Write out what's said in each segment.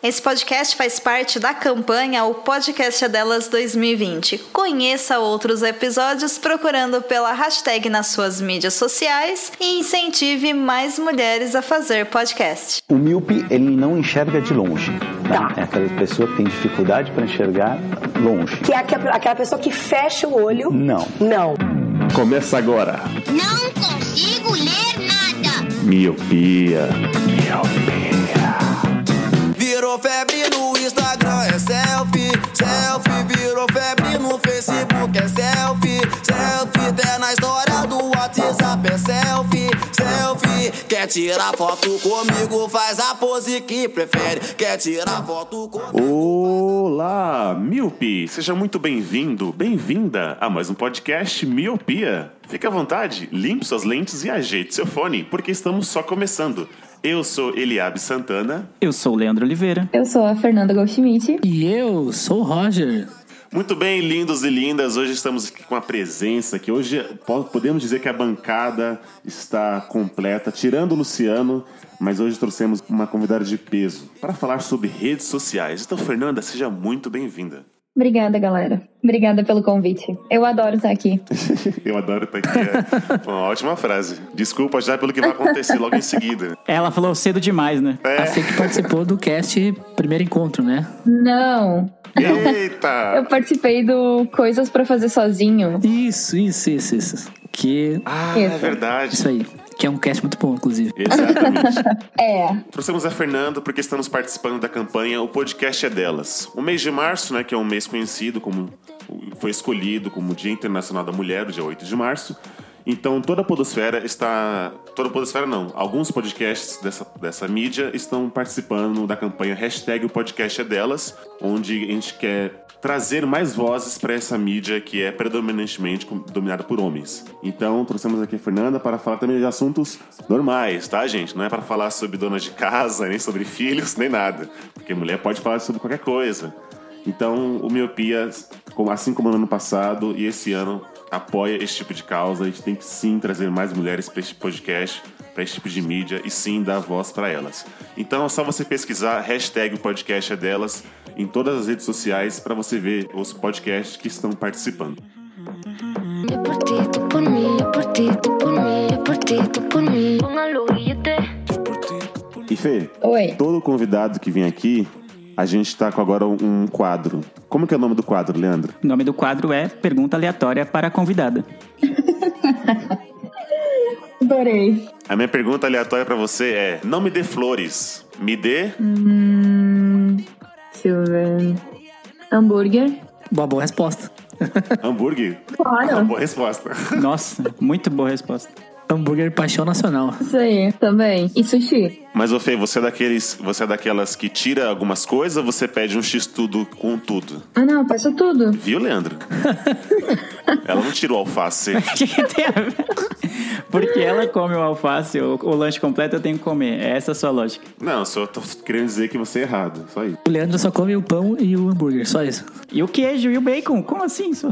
Esse podcast faz parte da campanha O Podcast é Delas 2020. Conheça outros episódios procurando pela hashtag nas suas mídias sociais e incentive mais mulheres a fazer podcast. O míope, ele não enxerga de longe. né? Tá. É aquela pessoa que tem dificuldade para enxergar longe. Que é aquela aquela pessoa que fecha o olho. Não. Não. Começa agora. Não consigo ler nada. Miopia. Virou febre no Instagram, é selfie, selfie. Virou febre no Facebook, é selfie, selfie. Até na história do WhatsApp é selfie, selfie. Quer tirar foto comigo, faz a pose que prefere. Quer tirar foto comigo. Olá, Miopi! Seja muito bem-vindo, bem-vinda a mais um podcast Miopia. Fique à vontade, limpe suas lentes e ajeite seu fone, porque estamos só começando. Eu sou Eliabe Santana. Eu sou o Leandro Oliveira. Eu sou a Fernanda Goldschmidt. E eu sou o Roger. Muito bem, lindos e lindas, hoje estamos aqui com a presença que hoje po- podemos dizer que a bancada está completa, tirando o Luciano, mas hoje trouxemos uma convidada de peso para falar sobre redes sociais. Então, Fernanda, seja muito bem-vinda. Obrigada, galera. Obrigada pelo convite. Eu adoro estar aqui. Eu adoro estar aqui. É uma ótima frase. Desculpa já pelo que vai acontecer logo em seguida. Ela falou cedo demais, né? É. A Fê que participou do cast Primeiro Encontro, né? Não, eu Eita! participei do Coisas pra Fazer Sozinho. Isso, isso, isso, isso. Que. Ah, é Isso. verdade. Isso aí. Que é um cast muito bom, inclusive. Exatamente. É, Trouxemos a Fernanda porque estamos participando da campanha O Podcast é Delas. O mês de março, né, que é um mês conhecido como foi escolhido como Dia Internacional da Mulher, o dia 8 de março. Então toda a podosfera está, toda a podosfera não, alguns podcasts dessa, dessa mídia estão participando da campanha hashtag O Podcast é Delas, onde a gente quer trazer mais vozes para essa mídia que é predominantemente dominada por homens. Então, trouxemos aqui a Fernanda para falar também de assuntos normais, tá, gente? Não é para falar sobre donas de casa, nem sobre filhos, nem nada. Porque mulher pode falar sobre qualquer coisa. Então, o Miopia, assim como no ano passado e esse ano, apoia esse tipo de causa. A gente tem que sim trazer mais mulheres para este podcast, para esse tipo de mídia e sim dar voz para elas. Então é só você pesquisar hashtag o podcast é delas em todas as redes sociais para você ver os podcasts que estão participando. Yo por ti, tú por mí, yo por ti, tú por mí, yo por ti, tú por mí. Póngalo billete. E Fê, oi. todo convidado que vem aqui, a gente tá com agora um quadro. Como que é o nome do quadro, Leandro? O nome do quadro é Pergunta Aleatória para a Convidada. Adorei. A minha pergunta aleatória para você é: não me dê flores, me dê Deixa eu ver. Hambúrguer. Uma boa resposta. hambúrguer. Claro. Uma boa resposta. Nossa, muito boa resposta. Hambúrguer Paixão Nacional. Isso aí, também. E sushi. Mas, ô Fê, você é daqueles. Você é daquelas que tira algumas coisas ou você pede um X-tudo com tudo? Ah, não, eu peço tudo. Viu, Leandro? Ela não tirou alface. O que, que tem a ver? Porque ela come o alface, o, o lanche completo eu tenho que comer. É essa a sua lógica. Não, só tô querendo dizer que você é errado. Só isso. O Leandro só come o pão e o hambúrguer, só isso. E o queijo e o bacon? Como assim? Isso?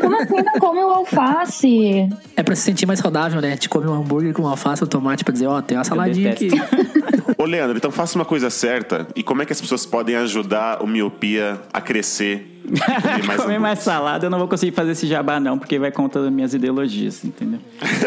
Como assim não come o alface? É pra se sentir mais saudável, né? Te come um hambúrguer com alface ou tomate pra dizer, ó, tem uma saladinha aqui. Ô, Leandro, então faça uma coisa certa. E como é que as pessoas podem ajudar o miopia a crescer? Comer mais Comer mais salada, eu não vou conseguir fazer esse jabá, não, porque vai contra das minhas ideologias, entendeu?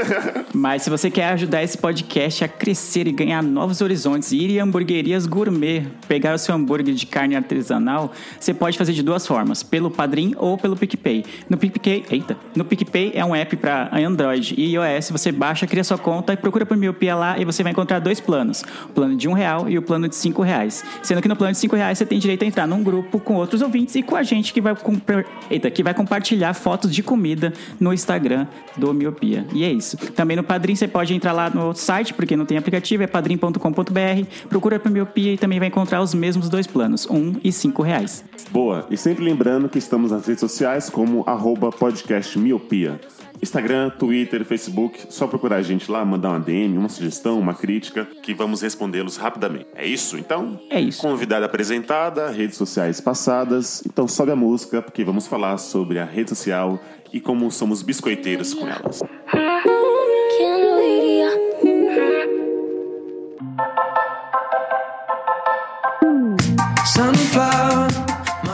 Mas se você quer ajudar esse podcast a crescer e ganhar novos horizontes, ir em hamburguerias gourmet, pegar o seu hambúrguer de carne artesanal, você pode fazer de duas formas, pelo Padrim ou pelo PicPay. No PicPay, eita, no PicPay é um app para Android e iOS, você baixa, cria sua conta e procura por Miopia lá e você vai encontrar dois planos, o plano de um real e o plano de cinco reais. Sendo que no plano de cinco reais você tem direito a entrar num grupo com outros ouvintes e com a gente que vai, compar- eita, que vai compartilhar fotos de comida no Instagram do Miopia. E é isso. Também no Padrim você pode entrar lá no site, porque não tem aplicativo, é padrim.com.br, procura por Miopia e também vai encontrar os mesmos dois planos, um e cinco reais. Boa. E sempre lembrando que estamos nas redes sociais como arroba podcast miopia. Instagram, Twitter, Facebook, só procurar a gente lá, mandar uma DM, uma sugestão, uma crítica, que vamos respondê-los rapidamente. É isso, então? É isso. Convidada apresentada, redes sociais passadas. Então sobe a música, porque vamos falar sobre a rede social e como somos biscoiteiros com elas.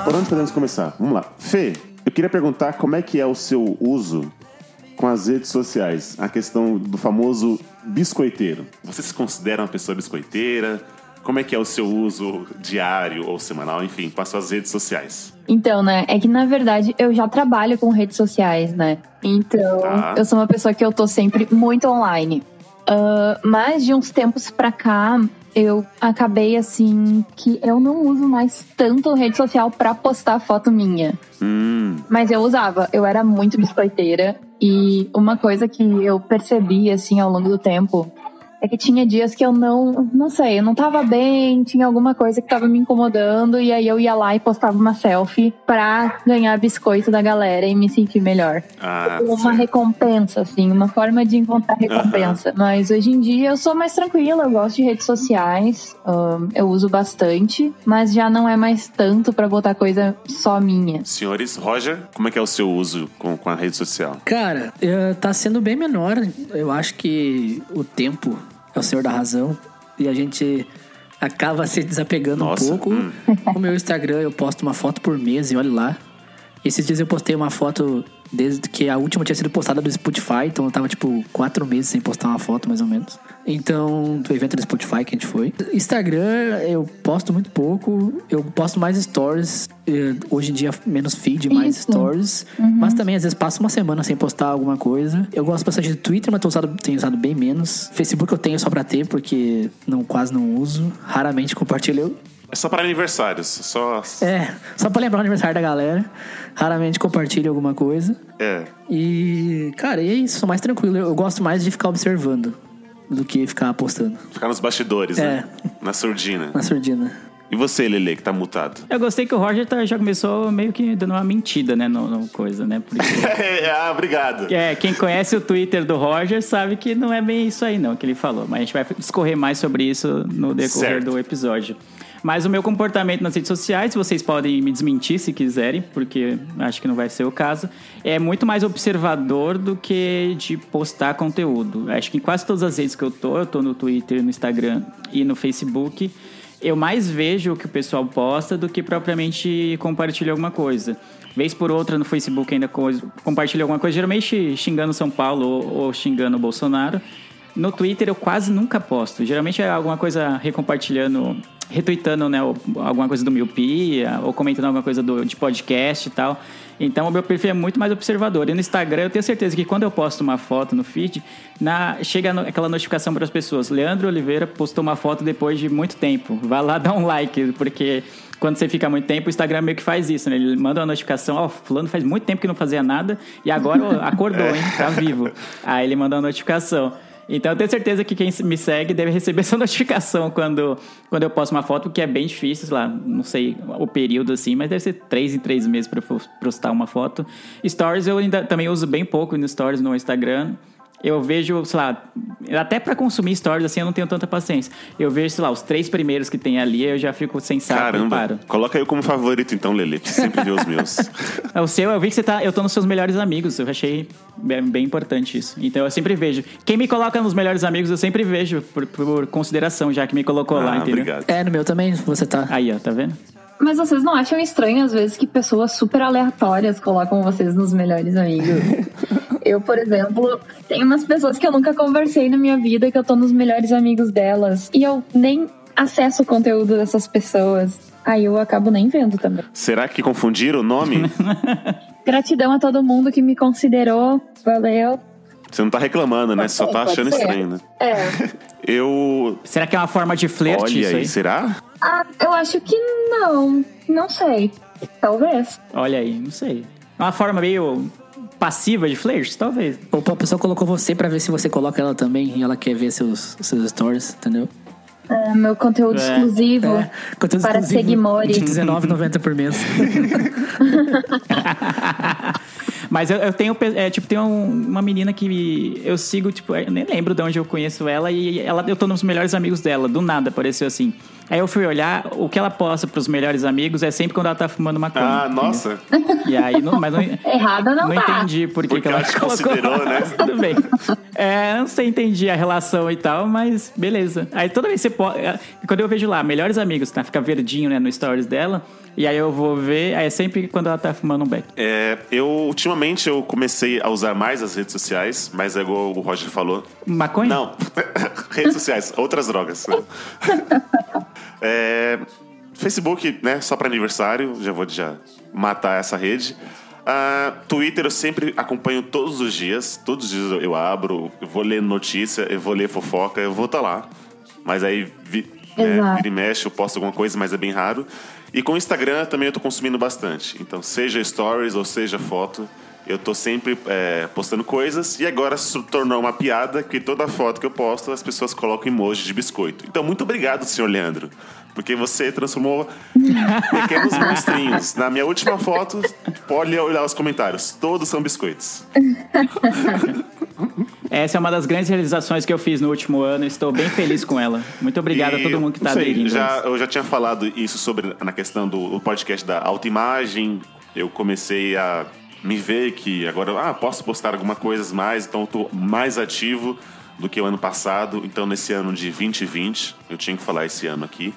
Por onde podemos começar? Vamos lá. Fê, eu queria perguntar como é que é o seu uso com as redes sociais. A questão do famoso biscoiteiro. Você se considera uma pessoa biscoiteira? Como é que é o seu uso diário ou semanal, enfim, com as suas redes sociais? Então, né, é que na verdade eu já trabalho com redes sociais, né? Então, Tá. eu sou uma pessoa que eu tô sempre muito online. Ah, mas de uns tempos pra cá, eu acabei assim que eu não uso mais tanto rede social pra postar foto minha. Hum, Mas eu usava, eu era muito biscoiteira. E uma coisa que eu percebi, assim, ao longo do tempo, é que tinha dias que eu não, não sei, eu não tava bem, tinha alguma coisa que tava me incomodando, e aí eu ia lá e postava uma selfie pra ganhar biscoito da galera e me sentir melhor. ah, Uma recompensa, assim, uma forma de encontrar recompensa. Mas hoje em dia eu sou mais tranquila, eu gosto de redes sociais, ahn, eu uso bastante, mas já não é mais tanto pra botar coisa só minha. Senhores, Roger, como é que é o seu uso com, com a rede social? Cara, eh, tá sendo bem menor. Eu acho que o tempo é o senhor da razão. E a gente acaba se desapegando Nossa, um pouco. hum. O meu Instagram, eu posto uma foto por mês e olha lá. Esses dias eu postei uma foto desde que a última tinha sido postada do Spotify, então eu tava tipo quatro meses sem postar uma foto, mais ou menos. Então, do evento do Spotify que a gente foi. Instagram, eu posto muito pouco, eu posto mais stories. eh, Hoje em dia, menos feed, mais Isso. stories. Mas também, às vezes, passo uma semana sem postar alguma coisa. Eu gosto bastante do Twitter, mas usado, tenho usado bem menos. Facebook eu tenho só pra ter, porque não, quase não uso. Raramente compartilho. É só para aniversários, só... É, só pra lembrar o aniversário da galera. Raramente compartilho alguma coisa. É. E, cara, e é isso, sou mais tranquilo. Eu gosto mais de ficar observando do que ficar postando Ficar nos bastidores, É. né? Na surdina. na surdina. E você, Lele, que tá mutado? Eu gostei que o Roger tá- já começou meio que dando uma mentida, né, no, no coisa, né? Porque, ah, obrigado. é, quem conhece o Twitter do Roger sabe que não é bem isso aí, não, que ele falou. Mas a gente vai discorrer mais sobre isso no decorrer Certo. do episódio. Mas o meu comportamento nas redes sociais, vocês podem me desmentir se quiserem, porque acho que não vai ser o caso, é muito mais observador do que de postar conteúdo. Acho que em quase todas as redes que eu tô, eu tô no Twitter, no Instagram e no Facebook, eu mais vejo o que o pessoal posta do que propriamente compartilha alguma coisa. Vez por outra no Facebook ainda coisa, compartilha alguma coisa, geralmente xingando São Paulo ou, ou xingando o Bolsonaro. No Twitter eu quase nunca posto. Geralmente é alguma coisa recompartilhando, retweetando né, alguma coisa do Miopia, ou comentando alguma coisa do, de podcast e tal. Então o meu perfil é muito mais observador. E no Instagram eu tenho certeza que quando eu posto uma foto no feed, na, chega no- aquela notificação para as pessoas. Leandro Oliveira postou uma foto depois de muito tempo. Vai lá dar um like, porque quando você fica muito tempo, o Instagram meio que faz isso, né? Ele manda uma notificação, ó, fulano faz muito tempo que não fazia nada e agora acordou, hein? Tá vivo. Aí ele manda uma notificação. Então eu tenho certeza que quem me segue deve receber essa notificação quando, quando eu posto uma foto, que é bem difícil, sei lá, não sei o período assim, mas deve ser três em três meses para postar uma foto. Stories eu ainda também uso bem pouco no Stories no Instagram. Eu vejo, sei lá, até para consumir stories assim eu não tenho tanta paciência. Eu vejo, sei lá, os três primeiros que tem ali, eu já fico sem saco e Caramba. paro. Coloca eu como favorito, então, Lele, que sempre vê os meus. É, O seu, eu vi que você tá. Eu tô nos seus melhores amigos. Eu achei bem, bem importante isso. Então eu sempre vejo. Quem me coloca nos melhores amigos, eu sempre vejo por, por consideração, já que me colocou lá, ah, entendeu? obrigado. É, no meu também, você tá. Aí, ó, tá vendo? Mas vocês não acham estranho, às vezes, que pessoas super aleatórias colocam vocês nos melhores amigos? eu, por exemplo, tenho umas pessoas que eu nunca conversei na minha vida, que eu tô nos melhores amigos delas. E eu nem acesso o conteúdo dessas pessoas. Aí eu acabo nem vendo também. Será que confundiram o nome? Gratidão a todo mundo que me considerou. Valeu. Você não tá reclamando, né? Você só tá achando estranho, né? É. Eu. Será que é uma forma de flerte Olha isso aí, aí? será? Ah, eu acho que não. Não sei. Talvez. Olha aí, não sei. É uma forma meio passiva de flerte, talvez. Ou a pessoa colocou você pra ver se você coloca ela também e ela quer ver seus, seus stories, entendeu? É, meu conteúdo É. exclusivo É, conteúdo para exclusivo Seguimori. De R$19,90 por mês. Mas eu, eu tenho, é, tipo, tem um- uma menina que eu sigo, tipo, eu nem lembro de onde eu conheço ela e ela, eu tô nos melhores amigos dela, do nada apareceu assim. Aí eu fui olhar, o que ela posta pros melhores amigos é sempre quando ela tá fumando maconha. Ah, entendeu? nossa. E aí, não, mas não, Errada não, não tá. entendi por que, que ela ela te colocou. considerou, né? Tudo bem. É, não sei, entendi a relação e tal, mas beleza. Aí toda vez que você pode. Quando eu vejo lá, melhores amigos, tá? Fica verdinho, né, no stories dela. E aí eu vou ver, aí é sempre quando ela tá fumando um beck. É, eu, ultimamente, eu comecei a usar mais as redes sociais, mas é igual o Roger falou. Maconha? Não, redes sociais, outras drogas. É, Facebook, né, só para aniversário, já vou já matar essa rede. Ah, Twitter eu sempre acompanho todos os dias, todos os dias eu- abro, eu vou ler notícia, eu vou ler fofoca, eu vou estar lá. Mas aí vi, né, vira e mexe, eu posto alguma coisa, mas é bem raro. E com o Instagram também eu tô consumindo bastante. Então, seja stories ou seja foto, eu tô sempre é, postando coisas. E agora se tornou uma piada que toda foto que eu posto as pessoas colocam emoji de biscoito. Então, muito obrigado, senhor Leandro. Porque você transformou pequenos monstrinhos. Na minha última foto, pode olhar os comentários. Todos são biscoitos. Essa é uma das grandes realizações que eu fiz no último ano. Estou bem feliz com ela. Muito obrigado E, a todo mundo que tá sei, aderindo. Já, eu já tinha falado isso sobre na questão do do podcast da autoimagem. Eu comecei a me ver que agora ah, posso postar algumas coisas mais, então eu tô mais ativo do que o ano passado. Então nesse ano de 2020, eu tinha que falar esse ano aqui,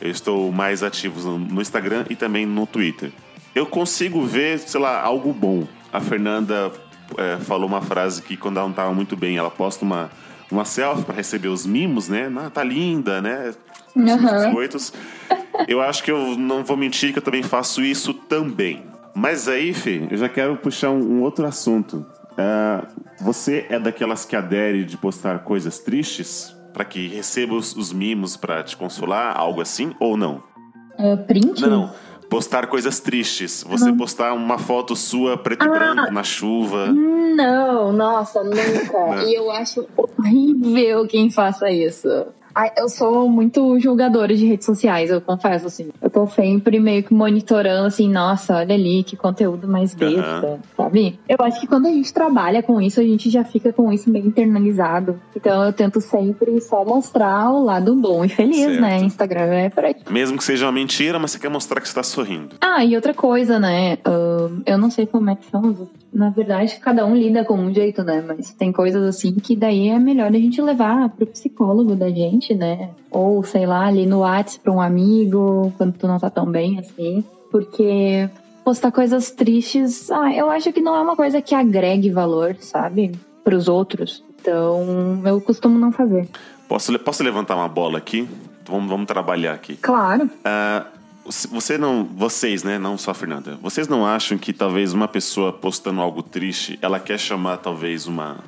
eu estou mais ativo no, Instagram e também no Twitter. Eu consigo ver, sei lá, algo bom. A Fernanda é, falou uma frase que quando ela não estava muito bem, ela posta uma uma selfie para receber os mimos, né? Ah, tá linda, né? Os Aham. biscoitos. Eu acho que eu não vou mentir que eu também faço isso também. Mas aí, Fê, eu já quero puxar um, um outro assunto. Ah, você é daquelas que adere de postar coisas tristes para que receba os, os mimos para te consolar, algo assim, ou não? É, print? Não, não. Postar coisas tristes. Você postar uma foto sua preto e branco na chuva. Não, nossa, nunca. e eu acho horrível quem faça isso. Eu sou muito julgadora de redes sociais, eu confesso, assim. Eu tô sempre meio que monitorando, assim, nossa, olha ali, que conteúdo mais besta, Aham. sabe? Eu acho que quando a gente trabalha com isso, a gente já fica com isso meio internalizado. Então eu tento sempre só mostrar o lado bom e feliz, Certo. né? Instagram é por aí. Mesmo que seja uma mentira, mas você quer mostrar que você tá sorrindo. Ah, e outra coisa, né? ahn, eu não sei como é que são. os- Na verdade, cada um lida com um jeito, né? Mas tem coisas assim que daí é melhor a gente levar pro psicólogo da gente, né? Ou, sei lá, ali no WhatsApp pra um amigo, quando tu não tá tão bem, assim. Porque postar coisas tristes, ah, eu acho que não é uma coisa que agregue valor, sabe? Pros outros. Então, eu costumo não fazer. Posso, posso levantar uma bola aqui? Vamos, vamos trabalhar aqui. Claro. Se- você não, vocês, né, não só a Fernanda, vocês não acham que talvez uma pessoa postando algo triste, ela quer chamar talvez uma,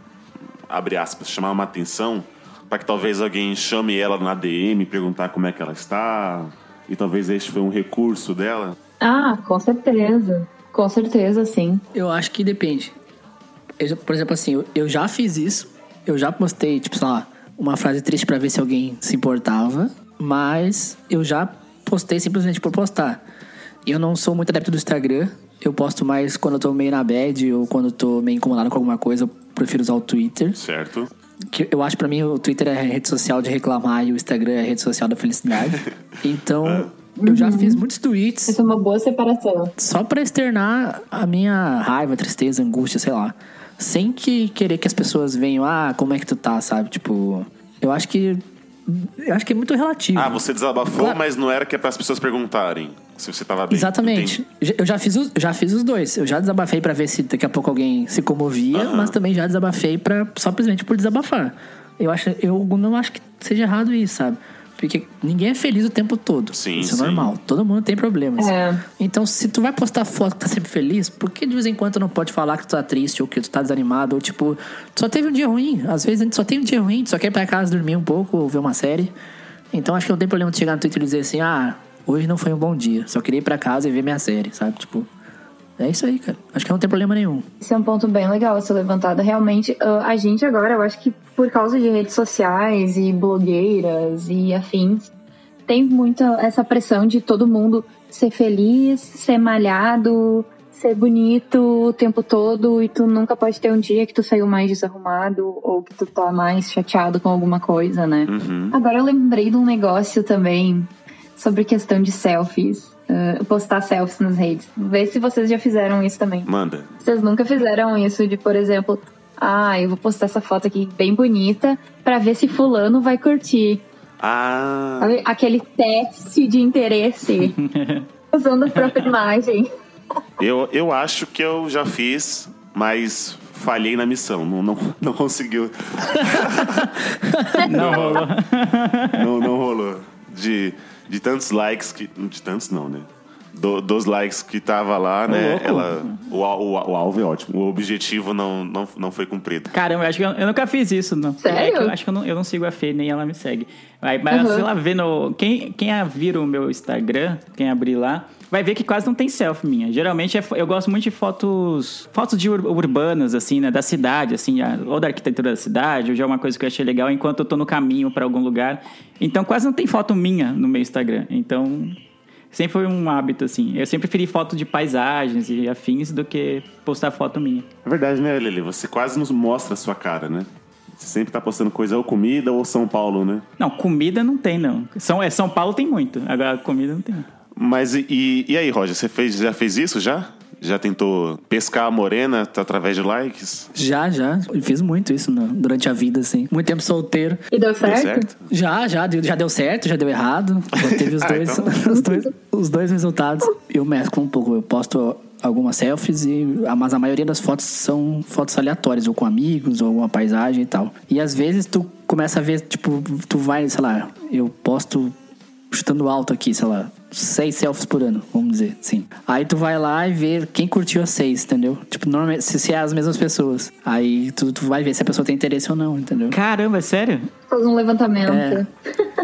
abre aspas, chamar uma atenção para que talvez alguém chame ela na DM, perguntar como é que ela está, e talvez este foi um recurso dela? Ah, com certeza. Com certeza, sim. Eu acho que depende. Eu por exemplo, assim, eu, eu já fiz isso. Eu já postei, tipo, sei lá, uma frase triste pra ver se alguém se importava. Mas eu já postei simplesmente por postar. Eu não sou muito adepto do Instagram. Eu posto mais quando eu tô meio na bad ou quando eu tô meio incomodado com alguma coisa. Eu prefiro usar o Twitter. Certo? Que eu acho pra mim o Twitter é a rede social de reclamar e o Instagram é a rede social da felicidade. Então, eu já fiz muitos tweets Essa é uma boa separação. só pra externar a minha raiva, tristeza, angústia, sei lá. Sem que querer que as pessoas venham, ah, como é que tu tá, sabe? Tipo, eu acho que. Eu acho que é muito relativo. Ah, você desabafou, Claro. mas não era que é para as pessoas perguntarem se você tava bem. Exatamente. Entendi. Eu já fiz, os, já fiz os dois. Eu já desabafei pra ver se daqui a pouco alguém se comovia, Aham. mas também já desabafei para simplesmente por desabafar. Eu acho, eu não acho que seja errado isso, sabe? Porque ninguém é feliz o tempo todo. Sim, Isso é sim. normal. Todo mundo tem problemas. É. Então, se tu vai postar foto que tá sempre feliz, por que de vez em quando tu não pode falar que tu tá triste ou que tu tá desanimado? Ou tipo, tu só teve um dia ruim. Às vezes a gente só tem um dia ruim, tu só quer ir pra casa dormir um pouco ou ver uma série. Então acho que não tem problema tu chegar no Twitter e dizer assim, ah, hoje não foi um bom dia. Só queria ir pra casa e ver minha série, sabe? Tipo, é isso aí, cara. Acho que não tem problema nenhum. Esse é um ponto bem legal a ser levantado. Realmente, ah, a gente agora, eu acho que por causa de redes sociais e blogueiras e afins, tem muita essa pressão de todo mundo ser feliz, ser malhado, ser bonito o tempo todo e tu nunca pode ter um dia que tu saiu mais desarrumado ou que tu tá mais chateado com alguma coisa, né? Uhum. Agora eu lembrei de um negócio também sobre questão de selfies. Uh, postar selfies nas redes. Vê se vocês já fizeram isso também. Manda. Vocês nunca fizeram isso de, por exemplo, ah, eu vou postar essa foto aqui bem bonita pra ver se fulano vai curtir. Ah, Sabe? Aquele teste de interesse usando a própria imagem. eu, eu acho que eu já fiz, mas falhei na missão. Não, não, não conseguiu. Não rolou. Não, não rolou. De, de tantos likes que. De tantos não, né? Do- dos likes que tava lá, né? louco. Ela, o, o, o alvo é ótimo. O objetivo não, não, não foi cumprido. Caramba, eu acho que eu, eu nunca fiz isso, não. Sério? É que eu acho que eu não, eu não sigo a Fê, nem ela me segue. Mas, mas Uhum. sei lá, vendo. Quem, quem a- vira o meu Instagram, quem abrir lá, vai ver que quase não tem selfie minha. Geralmente é eu gosto muito de fotos. Fotos de ur- urbanas, assim, né? Da cidade, assim, ou da arquitetura da cidade, ou já é uma coisa que eu achei legal enquanto eu tô no caminho pra algum lugar. Então quase não tem foto minha no meu Instagram. Então. Sempre foi um hábito, assim. Eu sempre preferi foto de paisagens e afins do que postar foto minha. É verdade, né, Lili? Você quase nos mostra a sua cara, né? Você sempre tá postando coisa ou comida ou São Paulo, né? Não, comida não tem, não. São, é, São Paulo tem muito. Agora, comida não tem. Mas e, e, aí, Roger? Você fez, já fez isso já? Já tentou pescar a morena através de likes? Já, já. Eu fiz muito isso no- durante a vida, assim. Muito tempo solteiro. E deu Deu certo? certo? Já, já, deu- já deu certo, já deu errado. Já teve os Ah, dois, então. os dois, os dois resultados. Eu mesclo um pouco, eu posto algumas selfies, e, mas a maioria das fotos são fotos aleatórias, ou com amigos, ou uma paisagem e tal. E às vezes tu começa a ver, tipo, tu vai, sei lá, eu posto chutando alto aqui, sei lá, seis selfies por ano, vamos dizer, sim. Aí tu vai lá e ver quem curtiu as seis, entendeu? Tipo, normalmente, se, se é as mesmas pessoas. Aí tu, tu vai ver se a pessoa tem interesse ou não, entendeu? Caramba, é sério? Faz um levantamento. É.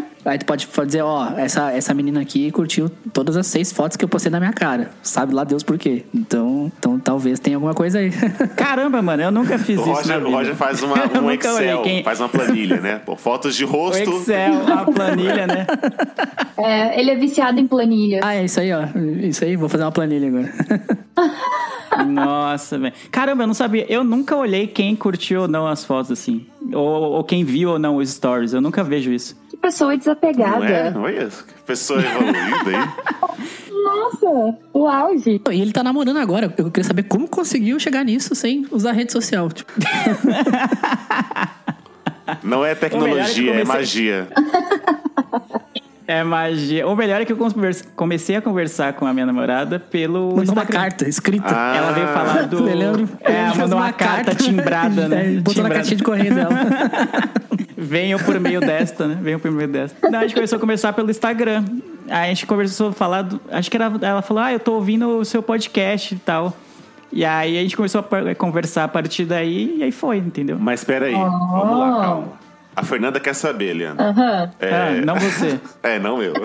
Aí tu pode dizer, ó, essa, essa menina aqui curtiu todas as seis fotos que eu postei na minha cara. Sabe lá Deus por quê. Então, então talvez tenha alguma coisa aí. Caramba, mano, eu nunca fiz O isso. na Roger, o. Roger faz uma, um Excel, quem- faz uma planilha, né? Pô, fotos de O rosto. Excel, a planilha, né? É, ele é viciado em planilha. ah, é isso aí, ó. Isso aí, vou fazer uma planilha agora. Nossa, velho. Caramba, eu não sabia. Eu nunca olhei quem curtiu ou não as fotos, assim. Ou, ou quem viu ou não os stories. Eu nunca vejo isso. Pessoa Não é? desapegada. Olha, que pessoa evoluída aí. Nossa, o auge. e ele tá namorando agora. Eu queria saber como conseguiu chegar nisso sem usar rede social. Tipo, Não é é tecnologia, é comecei- magia. É magia. O melhor é que eu comecei a conversar com a minha namorada pelo mandou uma Instagram. carta escrita. Ah. Ela veio falar do. Lembro. É, mandou uma, carta, timbrada, né? É, botou na Timbrada. caixinha de correio dela. Venham por meio desta, né? Venham por meio desta. Não, a gente começou a conversar pelo Instagram. Aí a gente conversou a falar do. Acho que era. Ela falou: Ah, eu tô ouvindo o seu podcast e tal. E aí a gente começou a conversar a partir daí e aí foi, entendeu? Mas espera aí, vamos lá, calma. A Fernanda quer saber, Leandro. Aham. Ah, não você. É, não eu.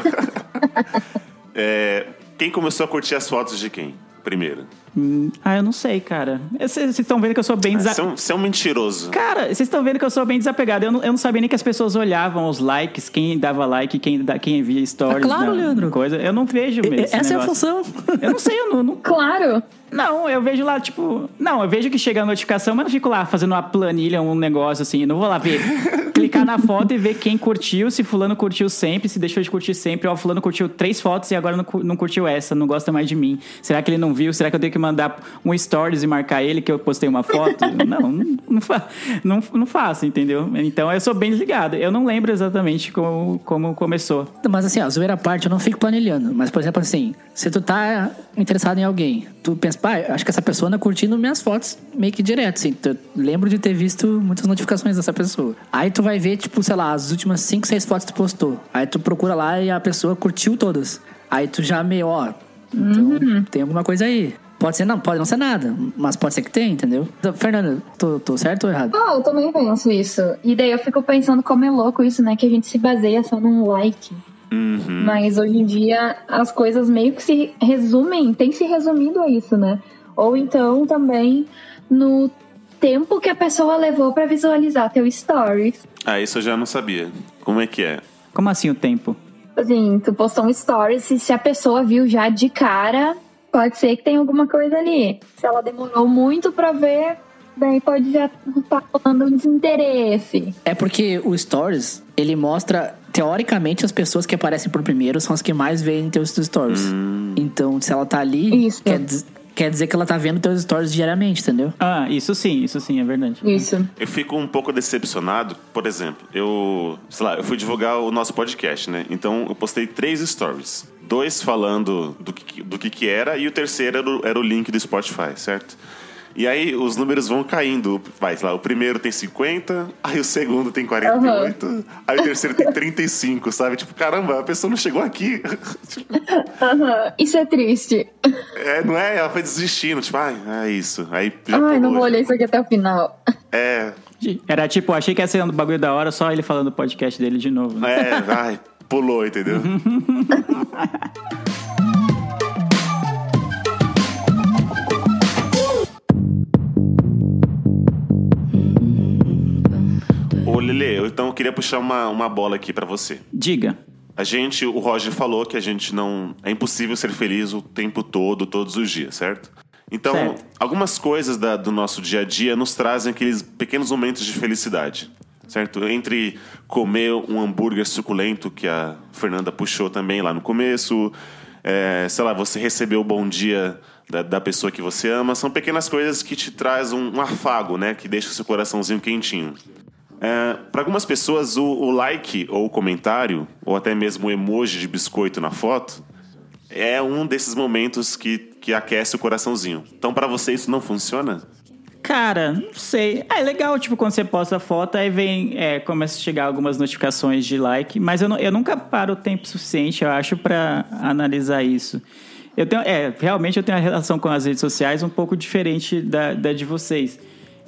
É, quem começou a curtir as fotos de quem? Primeiro. Hum, Ah, eu não sei, cara. Vocês estão vendo que eu sou bem é desapegado. um, você é um mentiroso. Cara, vocês estão vendo que eu sou bem desapegado. Eu não, eu não sabia nem que as pessoas olhavam os likes, quem dava like, quem, da- quem envia stories. Ah, claro, na- Leandro. Coisa. Eu não vejo mesmo. esse Essa é a negócio. função. Eu não sei, eu não, não, Claro. Não, eu vejo lá, tipo. Não, eu vejo que chega a notificação, mas não fico lá fazendo uma planilha, um negócio assim. Não vou lá ver. clicar na foto e ver quem curtiu, se Fulano curtiu sempre, se deixou de curtir sempre. Ó, Fulano curtiu três fotos e agora não, não curtiu essa, não gosta mais de mim. Será que ele não viu? Será que eu tenho que mandar um stories e marcar ele que eu postei uma foto? não, não, não, fa não, não faço, entendeu? Então eu sou bem desligado. Eu não lembro exatamente como, como começou. Mas assim, ó, zoeira à parte, eu não fico planilhando. Mas, por exemplo, assim, se tu tá interessado em alguém, tu pensa, pai, acho que essa pessoa anda curtindo minhas fotos meio que direto, assim. Tu, lembro de ter visto muitas notificações dessa pessoa. Aí tu vai ver, tipo, sei lá, as últimas 5, 6 fotos que tu postou. Aí tu procura lá e a pessoa curtiu todas. Aí tu já meio, ó, então tem alguma coisa aí. Pode ser, não, pode não ser nada, mas pode ser que tem, entendeu? Então, Fernanda, tô, tô certo ou errado? Ah, eu também penso isso. E daí eu fico pensando como é louco isso, né? Que a gente se baseia só num like. Uhum. Mas hoje em dia as coisas meio que se resumem, tem se resumido a isso, né? Ou então também no tempo que a pessoa levou pra visualizar teu stories. Ah, isso eu já não sabia. Como é que é? Como assim o tempo? Assim, tu postou um stories e se a pessoa viu já de cara, pode ser que tenha alguma coisa ali. Se ela demorou muito pra ver, daí pode já estar falando um desinteresse. É porque o Stories, ele mostra. teoricamente, as pessoas que aparecem por primeiro são as que mais veem teus stories. Então, se ela tá ali, Isso. quer, quer dizer que ela tá vendo teus stories diariamente, entendeu? Ah, isso sim, isso sim, é verdade. Isso. Eu fico um pouco decepcionado, por exemplo, eu, sei lá, eu fui divulgar o nosso podcast, né? Então eu postei três stories. Dois falando do que, do que, que era e o terceiro era o, era o link do Spotify, certo? E aí os números vão caindo. Vai, lá, o primeiro tem 50, aí o segundo tem 48, aí o terceiro tem 35, sabe? Tipo, caramba, a pessoa não chegou aqui. Aham. Isso é triste. é, não é? Ela foi desistindo, tipo, ai, é isso. Aí já Ai, não vou olhar isso aqui até o final. É, Era tipo, achei que ia ser um bagulho da hora, só ele falando do podcast dele de novo. né? é, ai, pulou, entendeu? Ô, Lele, eu então queria puxar uma, uma bola aqui pra você. Diga. A gente, o Roger falou que a gente não. É impossível ser feliz o tempo todo, todos os dias, certo? Então, Certo. algumas coisas da- do nosso dia a dia nos trazem aqueles pequenos momentos de felicidade, certo? Entre comer um hambúrguer suculento, que a Fernanda puxou também lá no começo, é, sei lá, você receber o bom dia da, da pessoa que você ama, são pequenas coisas que te trazem um, um afago, né? Que deixa o seu coraçãozinho quentinho. para algumas pessoas, o, o like ou o comentário, ou até mesmo o emoji de biscoito na foto, é um desses momentos que, que aquece o coraçãozinho. Então, para você, isso não funciona? Cara, não sei. É legal, tipo, quando você posta a foto, aí vem, é, começa a chegar algumas notificações de like, mas eu, não- eu nunca paro o tempo suficiente, eu acho, pra analisar isso. Eu tenho, é, realmente eu tenho uma relação com as redes sociais um pouco diferente da, da de vocês.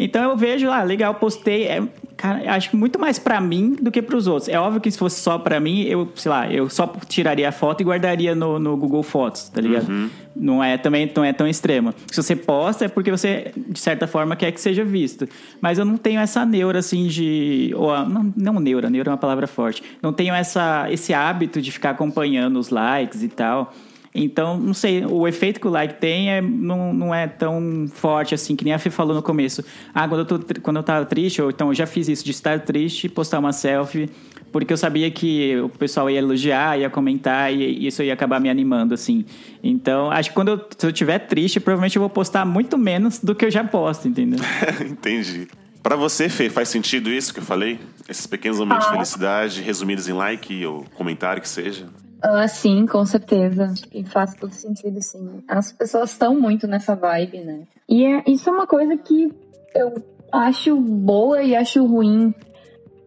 Então eu vejo lá, legal, postei, é, cara, acho que muito mais pra mim do que pros outros. É óbvio que se fosse só pra mim, eu, sei lá, eu só tiraria a foto e guardaria no, no Google Fotos, tá ligado? Não é também não é tão extremo. Se você posta é porque você de certa forma quer que seja visto. Mas eu não tenho essa neura assim de ou a- não, não neura, neura é uma palavra forte. Não tenho essa esse hábito de ficar acompanhando os likes e tal. Então, não sei, o efeito que o like tem é, não, não é tão forte assim, que nem a Fê falou no começo. Ah, quando eu, tô, quando eu tava triste, ou então eu já fiz isso de estar triste, postar uma selfie, porque eu sabia que o pessoal ia elogiar, ia comentar, e isso ia acabar me animando, assim. Então, acho que quando eu, se eu estiver triste, provavelmente eu vou postar muito menos do que eu já posto, entendeu? Entendi. Para você, Fê, faz sentido isso que eu falei? Esses pequenos momentos Ah. de felicidade resumidos em like ou comentário que seja? Ah, sim, com certeza. E faz todo sentido, sim. As pessoas estão muito nessa vibe, né? E é, isso é uma coisa que eu acho boa e acho ruim.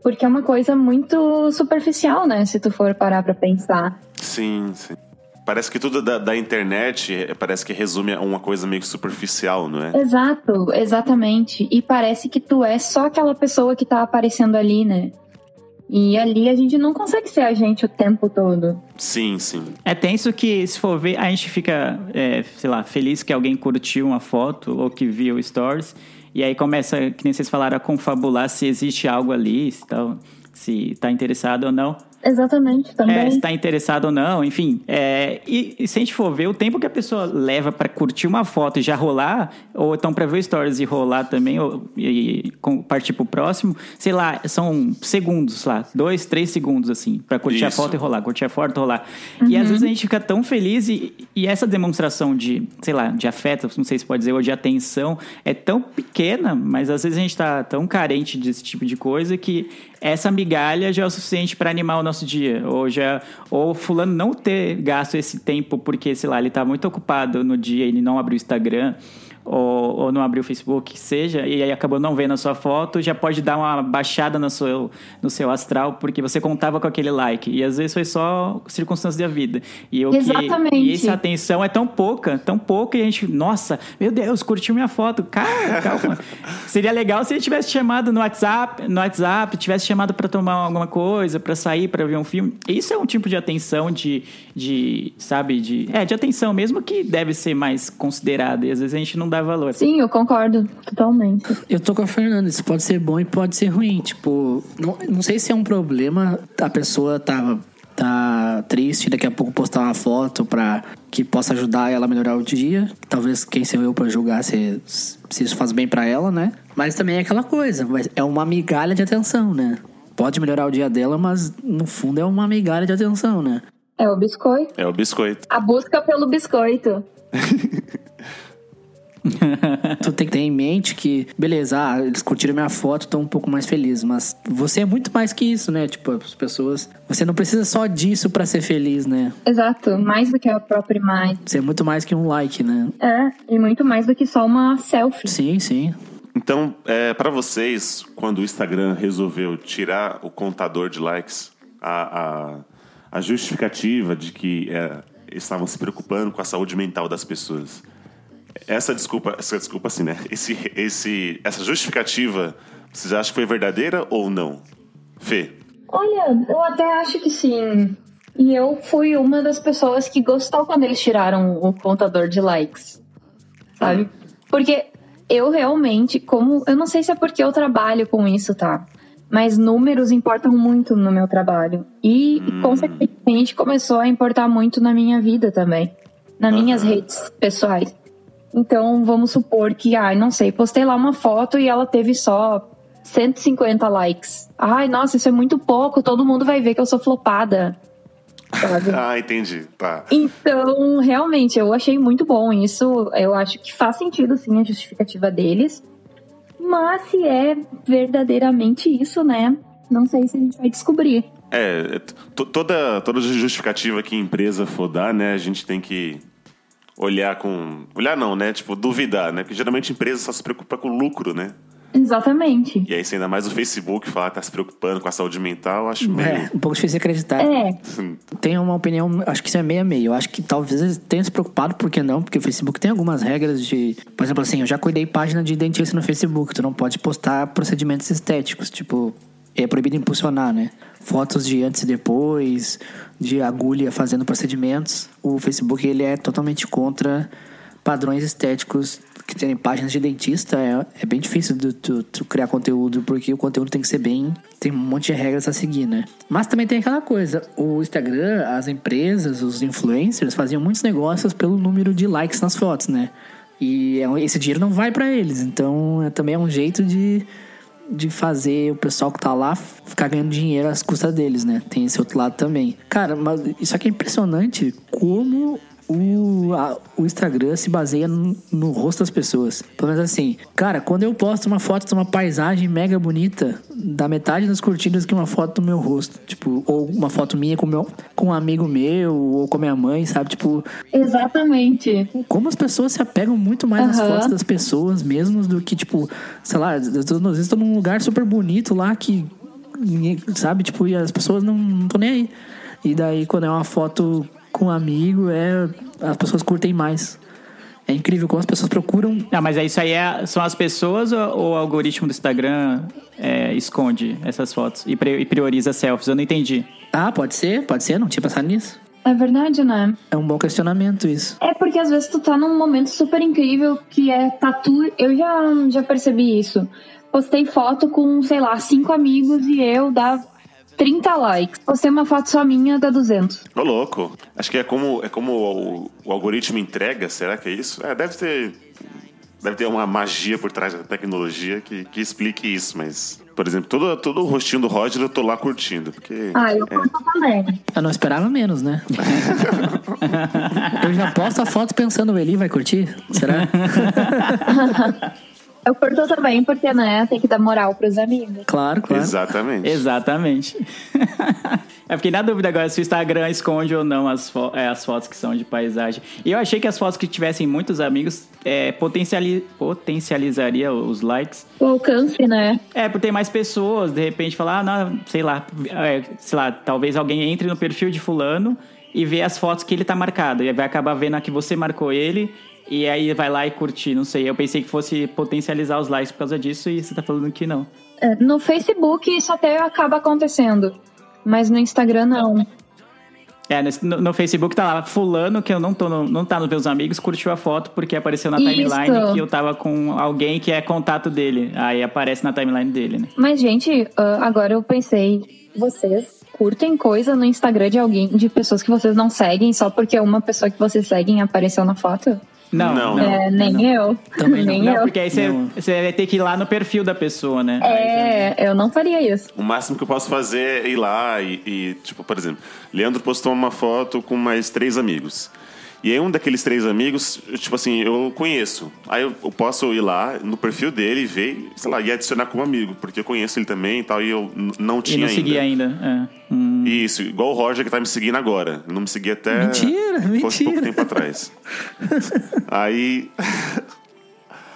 Porque é uma coisa muito superficial, né? Se tu for parar pra pensar. Sim, sim. Parece que tudo da, da internet eh, parece que resume a uma coisa meio que superficial, não é? Exato, exatamente. E parece que tu é só aquela pessoa que tá aparecendo ali, né? E ali a gente não consegue ser a gente o tempo todo. Sim, sim. É tenso que, se for ver, a gente fica, é, sei lá, feliz que alguém curtiu uma foto ou que viu stories. E aí começa, que nem vocês falaram, a confabular se existe algo ali, se tá, se tá interessado ou não. Exatamente, também. É, se tá interessado ou não, enfim. É, e, e se a gente for ver, o tempo que a pessoa leva pra curtir uma foto e já rolar, ou então pra ver stories e rolar também, ou, e, com- partir pro próximo, sei lá, são segundos lá, dois, três segundos, assim, pra curtir a Isso. foto e rolar, curtir a foto e rolar. E às vezes a gente fica tão feliz e, e essa demonstração de, sei lá, de afeto, não sei se pode dizer, ou de atenção, é tão pequena, mas às vezes a gente tá tão carente desse tipo de coisa que essa migalha já é o suficiente para animar o nosso dia. Ou já, ou fulano não ter gasto esse tempo porque, sei lá, ele tá muito ocupado no dia, ele não abriu o Instagram. Ou, ou não abriu o Facebook, que seja, e aí acabou não vendo a sua foto, já pode dar uma baixada no seu, no seu astral, porque você contava com aquele like. E às vezes foi só circunstância da vida. E o Exatamente. Que, e essa atenção é tão pouca, tão pouca, e a gente, nossa, meu Deus, curtiu minha foto. Cara, calma. Seria legal se ele tivesse chamado no WhatsApp, no WhatsApp, tivesse chamado para tomar alguma coisa, para sair, para ver um filme. Isso é um tipo de atenção de, de, sabe, de, é, de atenção mesmo que deve ser mais considerada, e às vezes a gente não dá valor. Sim, eu concordo totalmente. Eu tô com a Fernanda, isso pode ser bom e pode ser ruim. Tipo, não, não sei se é um problema a pessoa tá, tá triste, daqui a pouco postar uma foto pra que possa ajudar ela a melhorar o dia. Talvez quem sou eu pra julgar se, se isso faz bem pra ela, né? Mas também é aquela coisa, mas é uma migalha de atenção, né? pode melhorar o dia dela, mas no fundo é uma migalha de atenção, né? É o biscoito. É o biscoito. A busca pelo biscoito. tu tem que ter em mente que, beleza, ah, eles curtiram minha foto, estão um pouco mais felizes, mas você é muito mais que isso, né? Tipo, as pessoas. Você não precisa só disso pra ser feliz, né? Exato, mais do que a própria imagem. Você é muito mais que um like, né? É, e muito mais do que só uma selfie. Sim, sim. Então, é, para vocês, quando o Instagram resolveu tirar o contador de likes, a, a, a justificativa de que é, estavam se preocupando com a saúde mental das pessoas, essa desculpa, essa desculpa assim, né? Esse, esse, essa justificativa, vocês acham que foi verdadeira ou não? Fê? Olha, eu até acho que sim. E eu fui uma das pessoas que gostou quando eles tiraram o contador de likes. Sabe? Porque eu realmente, como. Eu não sei se é porque eu trabalho com isso, tá? Mas números importam muito no meu trabalho. E, consequentemente, começou a importar muito na minha vida também. Nas minhas redes pessoais. Então, vamos supor que, ai, não sei, postei lá uma foto e ela teve só 150 likes. Ai, nossa, isso é muito pouco, todo mundo vai ver que eu sou flopada. Ah, entendi. Tá. Então, realmente, eu achei muito bom isso. Eu acho que faz sentido, sim, a justificativa deles. Mas se é verdadeiramente isso, né? Não sei se a gente vai descobrir. É, toda, toda justificativa que a empresa for dar, né, a gente tem que olhar com. Olhar não, né? Tipo, duvidar, né? Porque geralmente a empresa só se preocupa com lucro, né? Exatamente. E aí, se ainda mais o Facebook falar que tá se preocupando com a saúde mental, eu acho meio. É, um pouco difícil de acreditar. É, Tenho uma opinião, acho que isso é meio a meio. Eu acho que talvez eles tenham se preocupado, por que não? Porque o Facebook tem algumas regras de. Por exemplo, assim, eu já cuidei página de dentista no Facebook. Tu não pode postar procedimentos estéticos. Tipo, é proibido impulsionar, né? Fotos de antes e depois, de agulha fazendo procedimentos. O Facebook, ele é totalmente contra padrões estéticos que tem páginas de dentista. É, é bem difícil de tu, criar conteúdo, porque o conteúdo tem que ser bem. Tem um monte de regras a seguir, né? Mas também tem aquela coisa: o Instagram, as empresas, os influencers faziam muitos negócios pelo número de likes nas fotos, né? E é esse dinheiro não vai pra eles. Então é, também é um jeito de, de fazer o pessoal que tá lá ficar ganhando dinheiro às custas deles, né? Tem esse outro lado também. Cara, mas isso aqui é impressionante como o, a- o Instagram se baseia no, no rosto das pessoas. Pelo menos assim, cara, quando eu posto uma foto de uma paisagem mega bonita, dá metade das curtidas que uma foto do meu rosto. Tipo, ou uma foto minha com, meu, com um amigo meu, ou com a minha mãe, sabe? Tipo, exatamente. como as pessoas se apegam muito mais às Aham. fotos das pessoas mesmo do que, tipo, sei lá, às vezes estou num lugar super bonito lá que, sabe, tipo, e as pessoas não estão nem aí. E daí, quando é uma foto com um amigo, é as pessoas curtem mais. É incrível como as pessoas procuram. Ah, mas é isso aí é, são as pessoas ou, ou o algoritmo do Instagram é, esconde essas fotos e, pre- e prioriza selfies? Eu não entendi. Ah, pode ser, pode ser, não tinha pensado nisso. É verdade, né? É um bom questionamento isso. É porque às vezes tu tá num momento super incrível que é tatu. Eu já, já percebi isso. Postei foto com, sei lá, cinco amigos e eu dá 30 likes. Postei uma foto só minha, dá 200. Ô, louco. Acho que é como, é como o, o algoritmo entrega, será que é isso? É, deve ter. Deve ter uma magia por trás da tecnologia que, que explique isso, mas. Por exemplo, todo, todo o rostinho do Roger eu tô lá curtindo. Porque. Ah, eu é, curto também. Eu não esperava menos, né? eu já posto a foto pensando, o Eli vai curtir? Será? Eu curto também porque, né, tem que dar moral pros amigos. Claro, claro. Exatamente. Exatamente. Eu fiquei na dúvida agora se o Instagram esconde ou não as, fo- é, as fotos que são de paisagem. E eu achei que as fotos que tivessem muitos amigos é, potenciali- potencializaria os likes. O alcance, né? É, por ter mais pessoas, de repente falar, ah, não, sei lá, é, sei lá, talvez alguém entre no perfil de fulano e vê as fotos que ele tá marcado. E vai acabar vendo a que você marcou ele e aí vai lá e curtir, não sei. Eu pensei que fosse potencializar os likes por causa disso e você tá falando que não. É, No Facebook isso até acaba acontecendo. Mas no Instagram não. É, no, no Facebook tá lá, fulano, que eu não tô no, não tá nos meus amigos, curtiu a foto porque apareceu na Isso. timeline que eu tava com alguém que é contato dele. Aí aparece na timeline dele, né? Mas, gente, ah, agora eu pensei, vocês curtem coisa no Instagram de alguém, de pessoas que vocês não seguem, só porque uma pessoa que vocês seguem apareceu na foto? Não, Não. não. É, nem eu. Também não. nem Não, eu. porque aí você, Não. você vai ter que ir lá no perfil da pessoa, né? É, eu não faria isso. O máximo que eu posso fazer é ir lá e, e, tipo, por exemplo, Leandro postou uma foto com mais três amigos. E aí um daqueles três amigos, tipo assim, eu conheço. Aí eu, posso ir lá no perfil dele e ver, sei lá, e adicionar como amigo, porque eu conheço ele também e tal, e eu não E tinha não ainda. seguir ainda. É. Hum. Isso, igual o Roger que tá me seguindo agora. Ele não me seguia até. Mentira, fosse pouco mentira. tempo atrás. aí.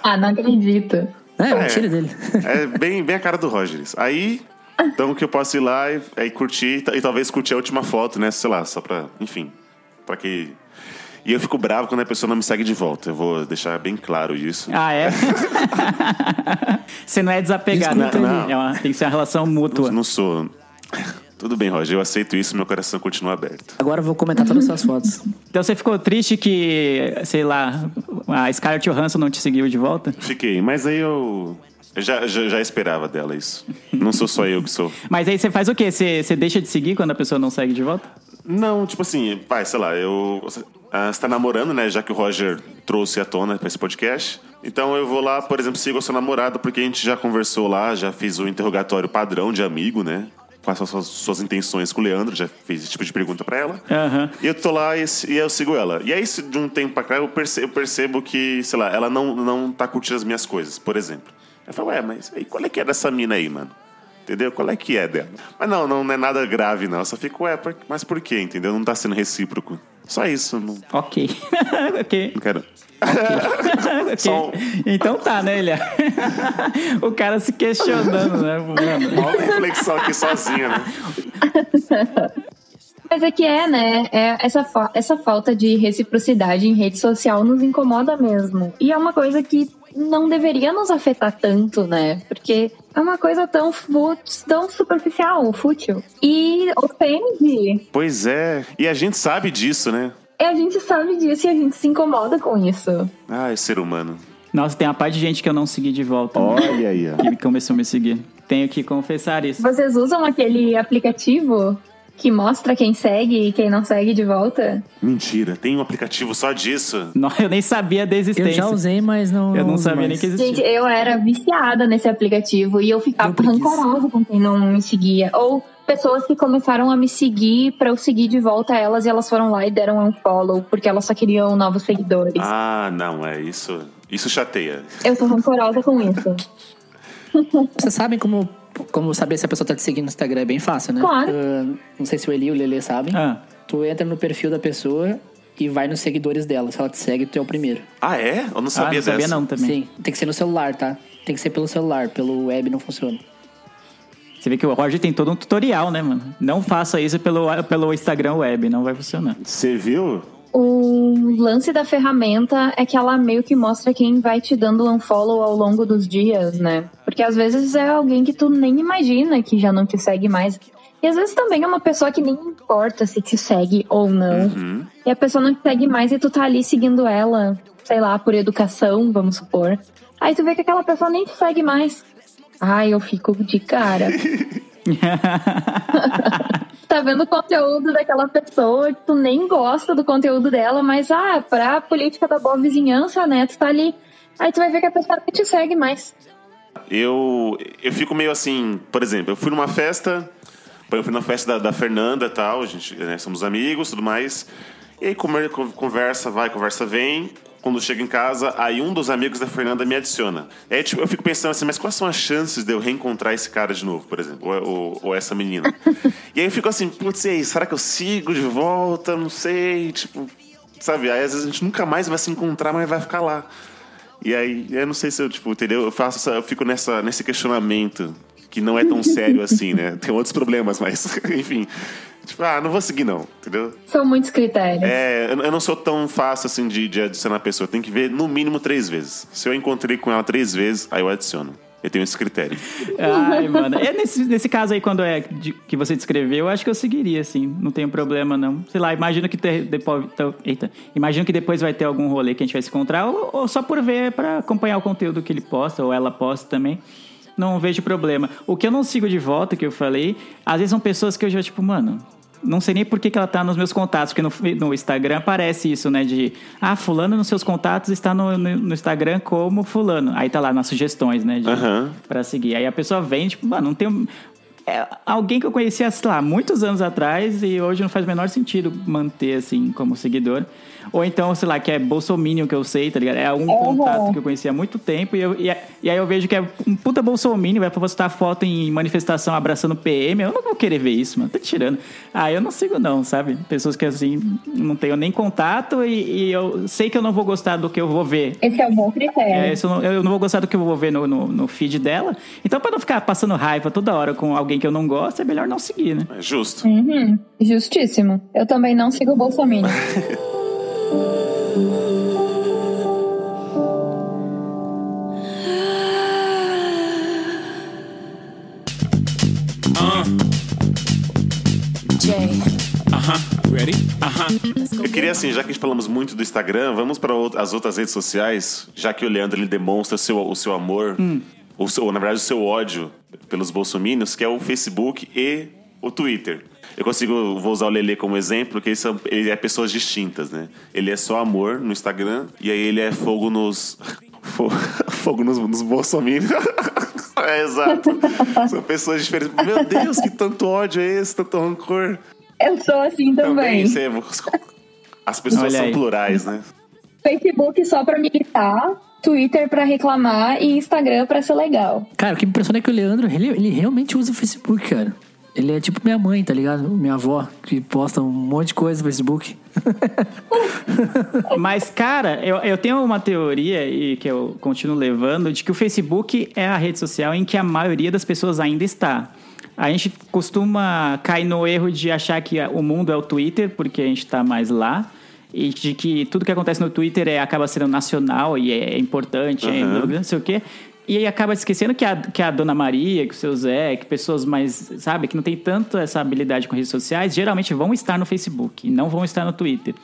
Ah, não acredito. É, mentira dele. É bem, bem a cara do Rogers. Aí. Então que eu posso ir lá e, aí curtir e talvez curtir a última foto, né? Sei lá, só pra. Enfim. Pra que. E eu fico bravo quando a pessoa não me segue de volta. Eu vou deixar bem claro isso. Ah, é? você não é desapegado. Desculpa, né? não. É uma- tem que ser uma relação mútua. Não sou. Tudo bem, Roger, eu aceito isso, meu coração continua aberto. Agora eu vou comentar todas as suas fotos. Então você ficou triste que, sei lá, a Scarlett Johansson não te seguiu de volta? Fiquei, mas aí eu. eu Já, já, já esperava dela isso. Não sou só eu que sou. Mas aí você faz o quê? Você, você deixa de seguir quando a pessoa não segue de volta? Não, tipo assim, pai, sei lá, eu. Ah, Você tá namorando, né? Já que o Roger trouxe à tona pra esse podcast. Então eu vou lá, por exemplo, sigo a sua namorada, porque a gente já conversou lá, já fiz o interrogatório padrão de amigo, né? Quais são as suas, suas intenções com o Leandro, já fiz esse tipo de pergunta pra ela. Aham. E eu tô lá e, e eu sigo ela. E aí, de um tempo pra cá, eu percebo, eu percebo que, sei lá, ela não, não tá curtindo as minhas coisas, por exemplo. Eu falo, ué, mas aí, qual é que é dessa mina aí, mano? Entendeu? Qual é que é dela? Mas não, não, não é nada grave, não. Eu só fico, ué, mas por quê, entendeu? Não tá sendo recíproco. Só isso, não, Ok. ok. não quero. Ok. Só um- Então tá, né, Elia? o cara se questionando, né? Uma reflexão aqui sozinha, né? Mas é que é, né? É essa, fa- essa falta de reciprocidade em rede social nos incomoda mesmo. E é uma coisa que não deveria nos afetar tanto, né? Porque é uma coisa tão, tão superficial, fútil. E ofende. Pois é. E a gente sabe disso, né? E a gente sabe disso e a gente se incomoda com isso. Ah, é ser humano. Nossa, tem uma parte de gente que eu não segui de volta. né? Olha aí, ó. Que começou a me seguir. Tenho que confessar isso. Vocês usam aquele aplicativo que mostra quem segue e quem não segue de volta? Mentira, tem um aplicativo só disso. Não, eu nem sabia da Eu existência. já usei, mas não. Eu não sabia mais. nem que existia. Gente, eu era viciada nesse aplicativo e eu ficava Eu rancorosa com quem não me seguia. Ou pessoas que começaram a me seguir pra eu seguir de volta elas e elas foram lá e deram um follow porque elas só queriam novos seguidores. Ah, não, é isso. Isso chateia. Eu sou rancorosa com isso. Vocês sabem como, como saber se a pessoa tá te seguindo no Instagram? É bem fácil, né? Claro. Ah, não sei se o Eli e o Lelê sabem. Ah, Tu entra no perfil da pessoa e vai nos seguidores dela. Se ela te segue, tu é o primeiro. Ah, é? Eu não ah, sabia não sabia dessa. não também. Sim, tem que ser no celular, tá? Tem que ser pelo celular, pelo web não funciona. Você vê que o Roger tem todo um tutorial, né, mano? Não faça isso pelo, pelo Instagram web, não vai funcionar. Você viu? O lance da ferramenta é que ela meio que mostra quem vai te dando um follow ao longo dos dias, né? Porque às vezes é alguém que tu nem imagina que já não te segue mais. E às vezes também é uma pessoa que nem importa se te segue ou não. E a pessoa não te segue mais e tu tá ali seguindo ela, sei lá, por educação, vamos supor. Aí tu vê que aquela pessoa nem te segue mais. Ai, eu fico de cara. tá vendo o conteúdo daquela pessoa, que tu nem gosta do conteúdo dela, mas ah, pra política da boa vizinhança, né? Tu tá ali. Aí tu vai ver que a pessoa nem te segue mais. Eu, eu fico meio assim, por exemplo, eu fui numa festa, eu fui na festa da, da Fernanda e tal, a gente, né, somos amigos tudo mais. E aí conversa, vai, conversa vem. Quando chego em casa, aí um dos amigos da Fernanda me adiciona. Aí tipo, eu fico pensando assim, mas quais são as chances de eu reencontrar esse cara de novo, por exemplo, ou, ou- ou essa menina? e aí eu fico assim, putz, e aí, será que eu sigo de volta? Não sei, tipo, sabe? Aí às vezes a gente nunca mais vai se encontrar, mas vai ficar lá. E aí, eu não sei se eu, tipo, entendeu? Eu faço essa, eu fico nessa, nesse questionamento que não é tão sério assim, né? Tem outros problemas, mas, enfim. Tipo, ah, não vou seguir não, entendeu? São muitos critérios. É, eu não sou tão fácil assim de, de adicionar a pessoa. Tem que ver no mínimo três vezes. Se eu encontrei com ela três vezes, aí eu adiciono. Eu tenho esse critério. Ai, mano. É nesse, nesse caso aí, quando é de- que você descreveu, eu acho que eu seguiria, assim. Não tem problema, não. Sei lá, imagino que ter, depois. então, Eita. Imagino que depois vai ter algum rolê que a gente vai se encontrar, ou, ou só por ver, pra acompanhar o conteúdo que ele posta, ou ela posta também. Não vejo problema. O que eu não sigo de volta, que eu falei, às vezes são pessoas que eu já, tipo, mano, não sei nem por que, que ela tá nos meus contatos, porque no, no Instagram aparece isso, né? De ah, fulano nos seus contatos está no, no, no Instagram como fulano. Aí tá lá nas sugestões, né? De, Aham. Pra seguir. Aí a pessoa vem, tipo, mano, não tem. É alguém que eu conhecia, sei lá, muitos anos atrás e hoje não faz o menor sentido manter, assim, como seguidor. Ou então, sei lá, que é Bolsominion que eu sei, tá ligado? É um contato que eu conhecia há muito tempo e, eu- e, e aí eu vejo que é um puta Bolsominion, vai postar foto em manifestação abraçando PM. Eu não vou querer ver isso, mano. Tá tirando. Ah, eu não sigo, não, sabe? Pessoas que, assim, não tenho nem contato e, e eu sei que eu não vou gostar do que eu vou ver. Esse é um bom critério. É, isso eu, não, eu não vou gostar do que eu vou ver no, no, no feed dela. Então, pra não ficar passando raiva toda hora com alguém que eu não gosto, é melhor não seguir, né? É justo. Uhum. Justíssimo. Eu também não sigo o Bolsonaro. Eu queria, assim, já que a gente falamos muito do Instagram, vamos para as outras redes sociais, já que o Leandro ele demonstra o seu, o seu amor, o seu, ou, na verdade, o seu ódio pelos bolsominions, que é o Facebook e o Twitter. Eu consigo, vou usar o Lele como exemplo, que eles são, ele é pessoas distintas, né? Ele é só amor no Instagram, e aí ele é fogo nos. fo- Fogo nos, nos bolsominions. é, exato. São pessoas diferentes. Meu Deus, que tanto ódio é esse, tanto rancor. Eu sou assim também. Também, você- as pessoas são plurais, né? Facebook só pra me irritar, Twitter pra reclamar e Instagram pra ser legal. Cara, o que me impressiona é que o Leandro, ele, ele realmente usa o Facebook, cara. Ele é tipo minha mãe, tá ligado? Minha avó, que posta um monte de coisa no Facebook. Mas, cara, eu, eu tenho uma teoria e que eu continuo levando de que o Facebook é a rede social em que a maioria das pessoas ainda está. A gente costuma cair no erro de achar que o mundo é o Twitter, porque a gente está mais lá. E de que tudo que acontece no Twitter é, acaba sendo nacional e é importante, é, não sei o quê. E aí acaba esquecendo que a, que a Dona Maria, que o seu Zé, que pessoas mais, sabe, que não tem tanto essa habilidade com redes sociais, geralmente vão estar no Facebook não vão estar no Twitter.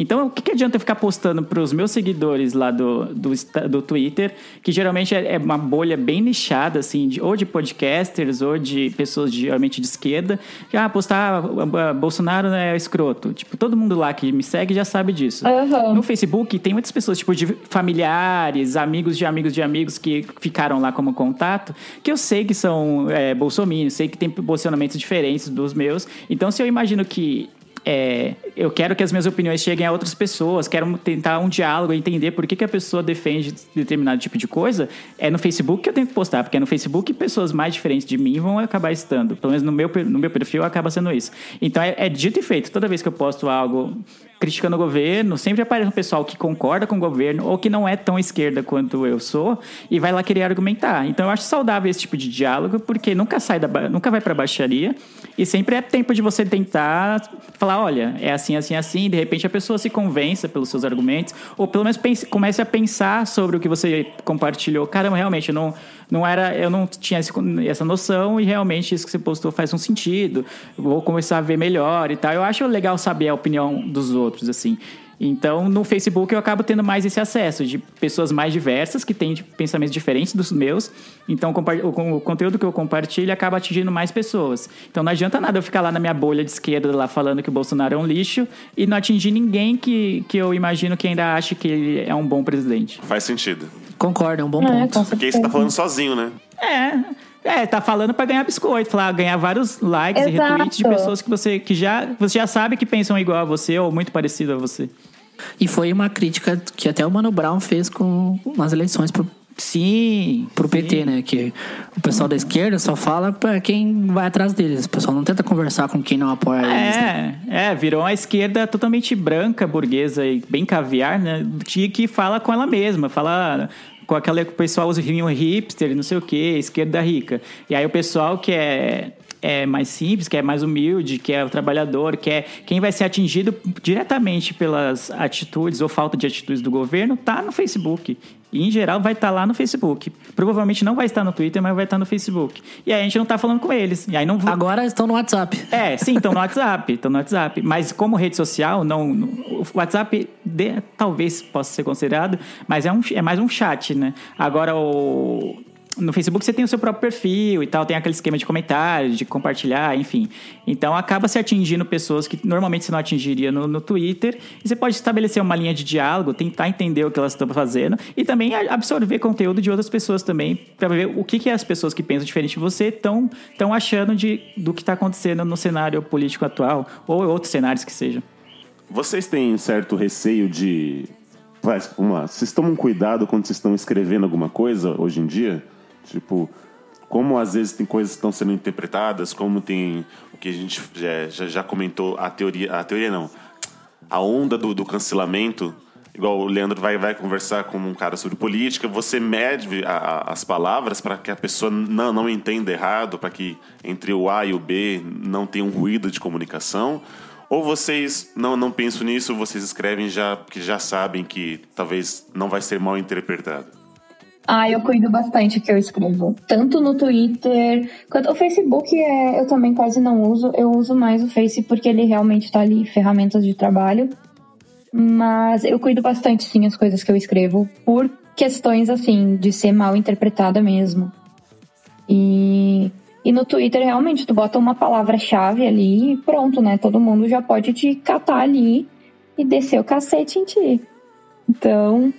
Então, o que, que adianta eu ficar postando para os meus seguidores lá do, do, do Twitter, que geralmente é é uma bolha bem nichada, assim, de, ou de podcasters, ou de pessoas de, geralmente de esquerda, que, ah, postar ah, ah, Bolsonaro é escroto. Tipo, todo mundo lá que me segue já sabe disso. Aham. No Facebook tem muitas pessoas, tipo, de familiares, amigos de amigos de amigos que ficaram lá como contato, que eu sei que são é, bolsominions, sei que tem posicionamentos diferentes dos meus. Então, se eu imagino que é, eu quero que as minhas opiniões cheguem a outras pessoas, quero tentar um diálogo, entender por que, que a pessoa defende determinado tipo de coisa, é no Facebook que eu tenho que postar, porque é no Facebook pessoas mais diferentes de mim vão acabar estando. Pelo menos no meu, no meu perfil acaba sendo isso. Então é, é dito e feito. Toda vez que eu posto algo criticando o governo, sempre aparece um pessoal que concorda com o governo ou que não é tão esquerda quanto eu sou e vai lá querer argumentar. Então eu acho saudável esse tipo de diálogo, porque nunca sai da nunca vai pra baixaria e sempre é tempo de você tentar falar, olha, é assim, assim, assim, e de repente a pessoa se convença pelos seus argumentos ou pelo menos pense, comece a pensar sobre o que você compartilhou. Caramba, realmente eu não não era, eu não tinha esse- essa noção e realmente isso que você postou faz um sentido. Vou começar a ver melhor e tal. Eu acho legal saber a opinião dos outros, assim. Então, no Facebook eu acabo tendo mais esse acesso de pessoas mais diversas que têm pensamentos diferentes dos meus. Então, o, o conteúdo que eu compartilho acaba atingindo mais pessoas. Então, não adianta nada eu ficar lá na minha bolha de esquerda lá falando que o Bolsonaro é um lixo e não atingir ninguém que, que eu imagino que ainda acha que ele é um bom presidente. Faz sentido. Concordo, é um bom É, ponto. com Porque você tá certeza. falando sozinho, né? É, é, tá falando pra ganhar biscoito, falar, ganhar vários likes e Exato. retweets de pessoas que você que já, você já sabe que pensam igual a você ou muito parecido a você. E foi uma crítica que até o Mano Brown fez com nas eleições pro, Sim. pro sim. PT, né? Que o pessoal da esquerda só fala pra quem vai atrás deles. O pessoal não tenta conversar com quem não apoia eles. Né? É, é, virou uma esquerda totalmente branca, burguesa e bem caviar, né? Que, que fala com ela mesma, fala com aquele que o pessoal usa o hipster, não sei o quê, esquerda rica. E aí o pessoal que é é mais simples, que é mais humilde, que é o trabalhador, que é quem vai ser atingido diretamente pelas atitudes ou falta de atitudes do governo, tá no Facebook. E, em geral, vai estar lá no Facebook. Provavelmente não vai estar no Twitter, mas vai estar no Facebook. E aí a gente não tá falando com eles. E aí não Agora estão no WhatsApp. é, sim, estão no WhatsApp, estão no WhatsApp. Mas como rede social, não, o WhatsApp de- talvez possa ser considerado, mas é, um, é mais um chat, né? Agora o no Facebook você tem o seu próprio perfil e tal, tem aquele esquema de comentários, de compartilhar, enfim. Então acaba se atingindo pessoas que normalmente você não atingiria no, no Twitter. E você pode estabelecer uma linha de diálogo, tentar entender o que elas estão fazendo e também absorver conteúdo de outras pessoas também, para ver o que, que as pessoas que pensam diferente de você estão achando de, do que está acontecendo no cenário político atual, ou outros cenários que sejam. Vocês têm certo receio de. Vai, vamos lá. Vocês tomam cuidado quando vocês estão escrevendo alguma coisa hoje em dia? Tipo, como às vezes tem coisas que estão sendo interpretadas, como tem o que a gente já, já, já comentou, a teoria. A teoria não. A onda do, do cancelamento. Igual o Leandro vai, vai conversar com um cara sobre política, você mede a- a- as palavras para que a pessoa não, não entenda errado, para que entre o A e o B não tenha um ruído de comunicação. Ou vocês não, não pensam nisso, vocês escrevem já que já sabem que talvez não vai ser mal interpretado. Ah, eu cuido bastante que eu escrevo. Tanto no Twitter quanto o Facebook é, eu também quase não uso. Eu uso mais o Face porque ele realmente tá ali, ferramentas de trabalho. Mas eu cuido bastante, sim, as coisas que eu escrevo. Por questões, assim, de ser mal interpretada mesmo. E, e no Twitter, realmente, tu bota uma palavra-chave ali e pronto, né? Todo mundo já pode te catar ali e descer o cacete em ti. Então,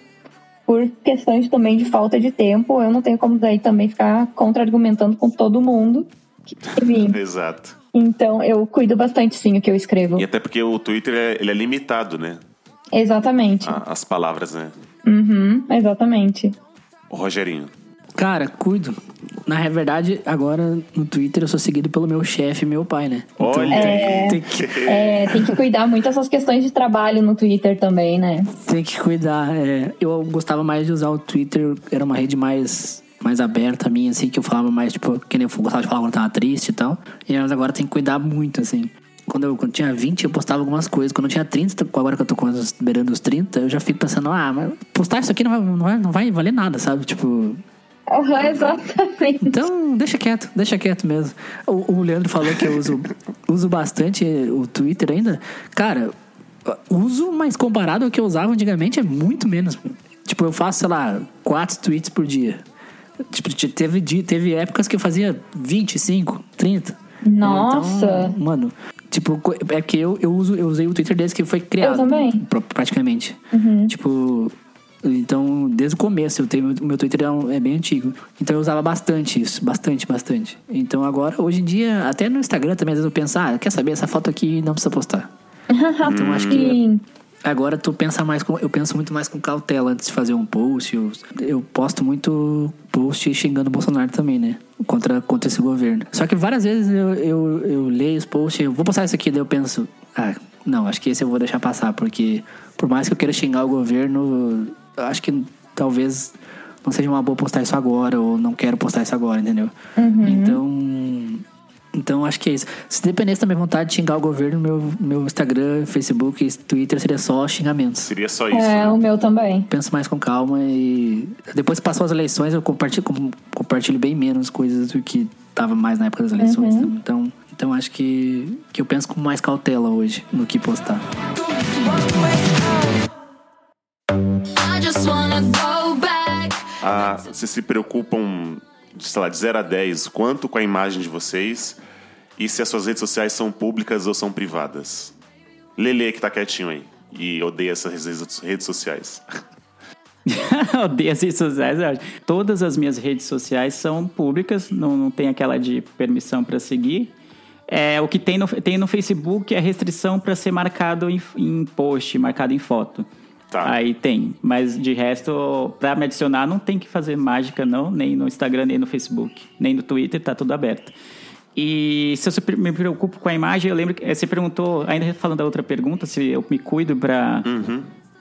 por questões também de falta de tempo, eu não tenho como daí também ficar contra-argumentando com todo mundo. Exato. Então, eu cuido bastante, sim, o que eu escrevo. E até porque o Twitter é, ele é limitado, né? Exatamente. A- As palavras, né? Uhum, exatamente. O Rogerinho. Cara, cuido. Na verdade, agora no Twitter eu sou seguido pelo meu chefe e meu pai, né? Olha! É. Tem que, É, tem que cuidar muito dessas questões de trabalho no Twitter também, né? tem que cuidar. é. eu gostava mais de usar o Twitter, era uma rede mais, mais aberta a minha, assim, que eu falava mais, tipo, que nem eu gostava de falar quando eu tava triste e tal. E mas agora tem que cuidar muito, assim. Quando eu, quando tinha 20, eu postava algumas coisas. Quando eu tinha 30, agora que eu tô com beirando os 30, eu já fico pensando, ah, mas postar isso aqui não vai, não vai, não vai valer nada, sabe? Tipo, Uhum, exatamente. Então, deixa quieto, deixa quieto mesmo. O, o Leandro falou que eu uso, uso bastante o Twitter ainda. Cara, uso, mas comparado ao que eu usava antigamente é muito menos. Tipo, eu faço, sei lá, quatro tweets por dia. Tipo, te- teve, teve épocas que eu fazia 25, 30. Nossa. Então, mano, tipo, é que eu, eu, uso, eu usei o Twitter desde que foi criado. Eu também. pra- praticamente. Tipo, então, desde o começo, eu tenho, o meu Twitter é, é bem antigo. Então eu usava bastante isso, bastante, bastante. Então agora, hoje em dia, até no Instagram também, às vezes eu penso, ah, quer saber, essa foto aqui não precisa postar. Então acho que agora tu pensa mais com, eu penso muito mais com cautela antes de fazer um post. Eu, eu posto muito post xingando o Bolsonaro também, né? Contra, contra esse governo. Só que várias vezes eu, eu, eu leio os posts, eu vou postar isso aqui, daí eu penso, ah, não, acho que esse eu vou deixar passar, porque por mais que eu queira xingar o governo, acho que talvez não seja uma boa postar isso agora, ou não quero postar isso agora, entendeu? Então. Então acho que é isso. Se dependesse da minha vontade de xingar o governo, meu, meu Instagram, Facebook Twitter seria só xingamentos. Seria só isso. É, né? o meu também. Penso mais com calma e depois que passou as eleições eu compartilho, com- compartilho bem menos coisas do que tava mais na época das eleições. Então, então acho que, que eu penso com mais cautela hoje no que postar. I Ah, vocês se preocupam, sei lá, de 0 a 10, quanto com a imagem de vocês e se as suas redes sociais são públicas ou são privadas? Lele que tá quietinho aí e odeia essas redes- sociais. Odeio as redes sociais. Todas as minhas redes sociais são públicas, não, não tem aquela de permissão para seguir. É, o que tem no, tem no Facebook é restrição para ser marcado em, em post, marcado em foto. Tá. Aí tem, mas de resto, para me adicionar, não tem que fazer mágica, não, nem no Instagram, nem no Facebook, nem no Twitter, tá tudo aberto. E se eu me preocupo com a imagem, eu lembro que eh, você perguntou, ainda falando da outra pergunta, se eu me cuido para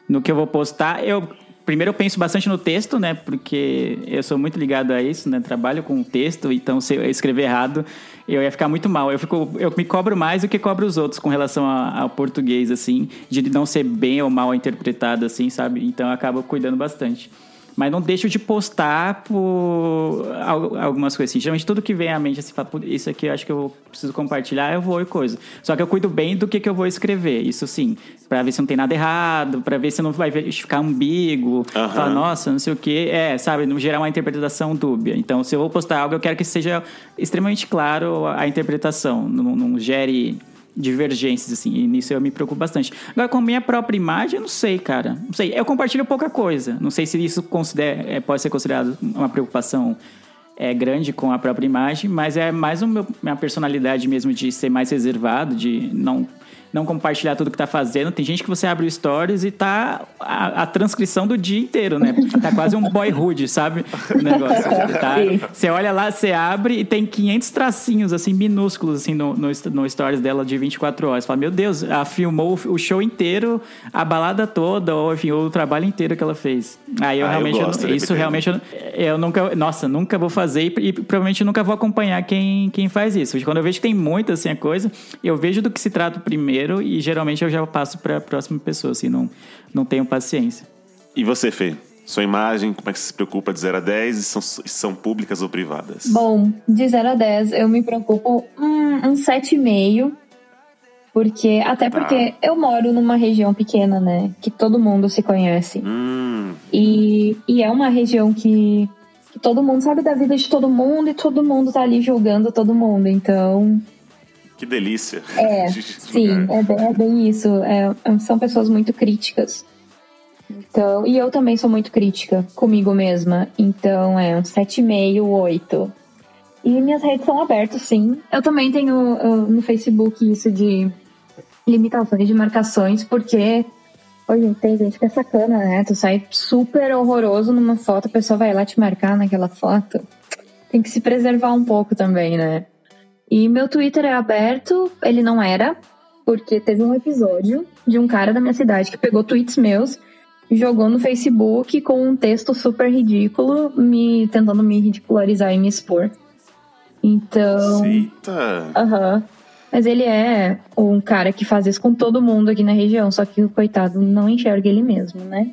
no que eu vou postar. Eu primeiro eu penso bastante no texto, né? Porque eu sou muito ligado a isso, né? Trabalho com texto, então se eu escrever errado, eu ia ficar muito mal. Eu fico, eu me cobro mais do que cobro os outros com relação ao português, assim, de não ser bem ou mal interpretado, assim, sabe? Então eu acabo cuidando bastante. Mas não deixo de postar por al- algumas coisas assim. Geralmente tudo que vem à mente, assim, fala, "Putz, isso aqui eu acho que eu preciso compartilhar, eu vou e coisa. Só que eu cuido bem do que, que eu vou escrever, isso sim. Pra ver se não tem nada errado, pra ver se não vai ficar ambíguo. Aham. Falar, nossa, não sei o que. É, sabe, não gerar uma interpretação dúbia. Então, se eu vou postar algo, eu quero que seja extremamente claro a interpretação. Não, não gere divergências, assim. E nisso eu me preocupo bastante. Agora, com a minha própria imagem, eu não sei, cara. Não sei. Eu compartilho pouca coisa. Não sei se isso considera, é, pode ser considerado uma preocupação é, grande com a própria imagem, mas é mais uma minha personalidade mesmo de ser mais reservado, de não não compartilhar tudo que tá fazendo. Tem gente que você abre o stories e tá a, a transcrição do dia inteiro, né? Tá quase um boyhood, sabe? O negócio. Tá? Você olha lá, você abre e tem 500 tracinhos, assim, minúsculos, assim, no, no, no stories dela de 24 horas. Você fala, meu Deus, ela filmou o show inteiro, a balada toda, ou enfim, o trabalho inteiro que ela fez. Aí eu Ah, eu realmente, eu gosto, não- né, isso realmente, eu, eu nunca, nossa, nunca vou fazer e, e provavelmente nunca vou acompanhar quem, quem faz isso. Quando eu vejo que tem muita assim a coisa, eu vejo do que se trata primeiro e geralmente eu já passo para a próxima pessoa, assim, não, não tenho paciência. E você, Fê? Sua imagem, como é que você se preocupa de 0 a 10 e são, são públicas ou privadas? Bom, de 0 a 10, eu me preocupo um, um 7,5. Porque, até porque eu moro numa região pequena, né? Que todo mundo se conhece. Hum, E, e é uma região que, que todo mundo sabe da vida de todo mundo e todo mundo tá ali julgando todo mundo. Então, que delícia. É, De- sim, é bem, é bem isso. É, são pessoas muito críticas. Então, e eu também sou muito crítica comigo mesma. Então é um 7,5, 8. E minhas redes são abertas, sim. Eu também tenho uh, no Facebook isso de limitações de marcações, porque hoje tem gente que é sacana, né? Tu sai super horroroso numa foto, a pessoa vai lá te marcar naquela foto. Tem que se preservar um pouco também, né? E meu Twitter é aberto, ele não era, porque teve um episódio de um cara da minha cidade que pegou tweets meus, jogou no Facebook com um texto super ridículo, me tentando me ridicularizar e me expor. Então, Eita! aham. Mas ele é um cara que faz isso com todo mundo aqui na região, só que o coitado não enxerga ele mesmo, né?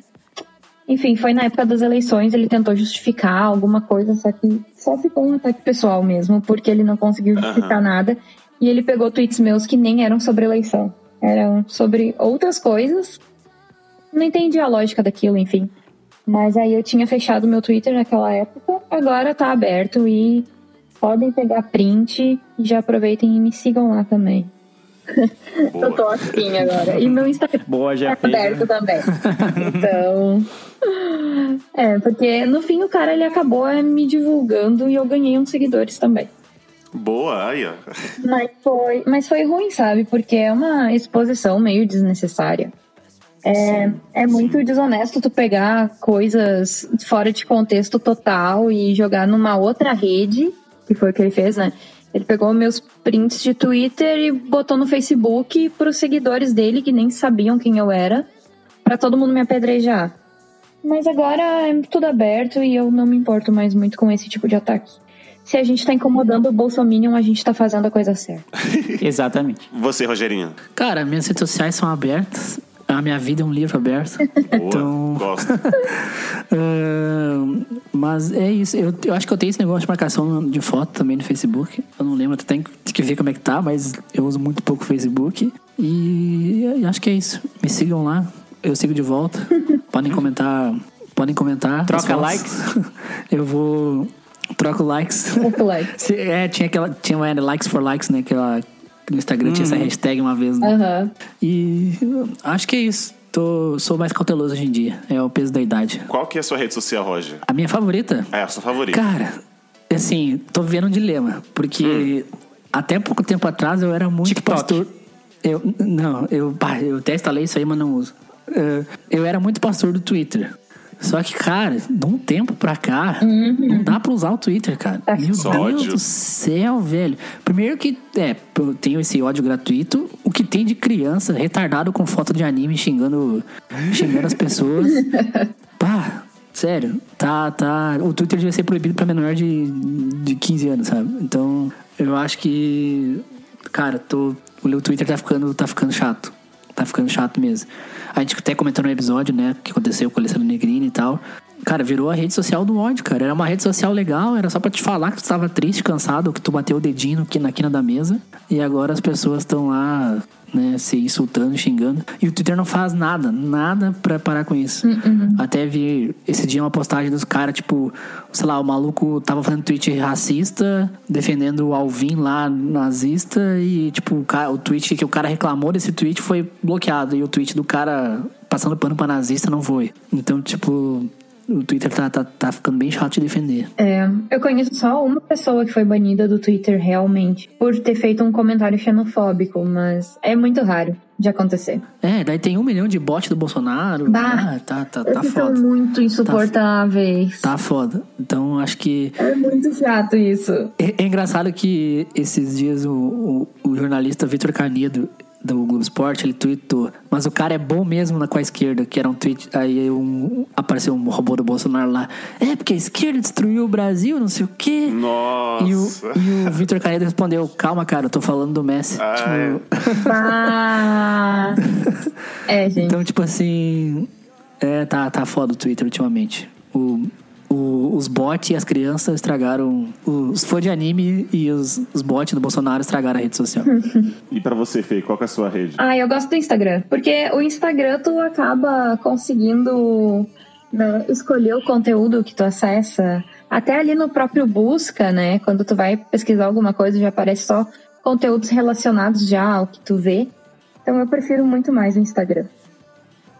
Enfim, foi na época das eleições, ele tentou justificar alguma coisa, só que só ficou um ataque pessoal mesmo, porque ele não conseguiu justificar nada. E ele pegou tweets meus que nem eram sobre eleição, eram sobre outras coisas. Não entendi a lógica daquilo, enfim. Mas aí eu tinha fechado meu Twitter naquela época, agora tá aberto e podem pegar print e já aproveitem e me sigam lá também. Eu tô assim agora. E meu Instagram Boa, já fez. aberto né? também. Então. É, porque no fim o cara ele acabou é, me divulgando e eu ganhei uns seguidores também. Boa, aí, ó. Mas foi, mas foi ruim, sabe? Porque é uma exposição meio desnecessária. É, é muito desonesto tu pegar coisas fora de contexto total e jogar numa outra rede, que foi o que ele fez, né? Ele pegou meus prints de Twitter e botou no Facebook pros seguidores dele que nem sabiam quem eu era, pra todo mundo me apedrejar. Mas agora é tudo aberto e eu não me importo mais muito com esse tipo de ataque. Se a gente tá incomodando o Bolsominion, a gente tá fazendo a coisa certa. Exatamente. Você, Rogerinho. Cara, minhas redes sociais são abertas. A minha vida é um livro aberto. Boa, Então- gosto. Ahn, mas é isso. Eu, eu acho que eu tenho esse negócio de marcação de foto também no Facebook. Eu não lembro, tem que ver como é que tá, mas eu uso muito pouco o Facebook. E acho que é isso. Me sigam lá. Eu sigo de volta. Podem comentar. Podem comentar. Troca likes. Eu vou. Troco likes. Muito like. Se- É, tinha aquela. Tinha uma likes for likes, né? Aquela. No Instagram tinha essa hashtag uma vez, né? Aham. E acho que é isso. Tô, sou mais cauteloso hoje em dia. É o peso da idade. Qual que é a sua rede social, Roger? A minha favorita? É a sua favorita. Cara, assim, tô vivendo um dilema. Porque até pouco tempo atrás eu era muito TikTok. pastor. Eu, não, eu, eu até instalei isso aí, mas não uso. Eh, eu era muito pastor do Twitter. Só que, cara, de um tempo pra cá, não dá pra usar o Twitter, cara. Meu Só Deus ódio. do céu, velho. Primeiro que, é, eu tenho esse ódio gratuito. O que tem de criança retardado com foto de anime xingando, xingando as pessoas. Pá, sério. Tá, tá. O Twitter devia ser proibido pra menor de, de 15 anos, sabe? Então, eu acho que. Cara, tô, o Twitter tá ficando, tá ficando chato. Tá ficando chato mesmo. A gente até comentou no episódio, né, que aconteceu com a Alessandra Negrini e tal. Cara, virou a rede social do ódio, cara. Era uma rede social legal, era só pra te falar que tu tava triste, cansado, que tu bateu o dedinho aqui na quina da mesa. E agora as pessoas estão lá, né, se insultando, xingando. E o Twitter não faz nada, nada pra parar com isso. Até vi esse dia uma postagem dos caras, tipo, sei lá, o maluco tava fazendo tweet racista, defendendo o Alvin lá, nazista, e, tipo, o, cara, o tweet que o cara reclamou desse tweet foi bloqueado. E o tweet do cara passando pano pra nazista não foi. Então, tipo, o Twitter tá, tá, tá ficando bem chato de defender. É, eu conheço só uma pessoa que foi banida do Twitter realmente por ter feito um comentário xenofóbico, mas é muito raro de acontecer. É, daí tem um milhão de bot do Bolsonaro. Bah, ah, tá, tá, tá Esses são foda. muito insuportáveis. Tá foda. Então acho que. É muito chato isso. É, é engraçado que esses dias o, o, o jornalista Vitor Canedo do Globo Esporte, ele tweetou, mas o cara é bom mesmo na com a esquerda, que era um tweet, aí um, apareceu um robô do Bolsonaro lá, é porque a esquerda destruiu o Brasil, não sei o quê. Nossa. E o, e o Vitor Canedo respondeu, calma, cara, eu tô falando do Messi. Ah, Tipo, Ah, é, gente. Então, tipo assim. É, tá, tá foda o Twitter ultimamente. O, o- os bots e as crianças estragaram. Os fãs de anime e os, os bots do Bolsonaro estragaram a rede social. E pra você, Fê, qual que é a sua rede? Ah, eu gosto do Instagram. Porque o Instagram tu acaba conseguindo né, escolher o conteúdo que tu acessa. Até ali no próprio busca, né? Quando tu vai pesquisar alguma coisa, já aparece só conteúdos relacionados já ao que tu vê. Então eu prefiro muito mais o Instagram.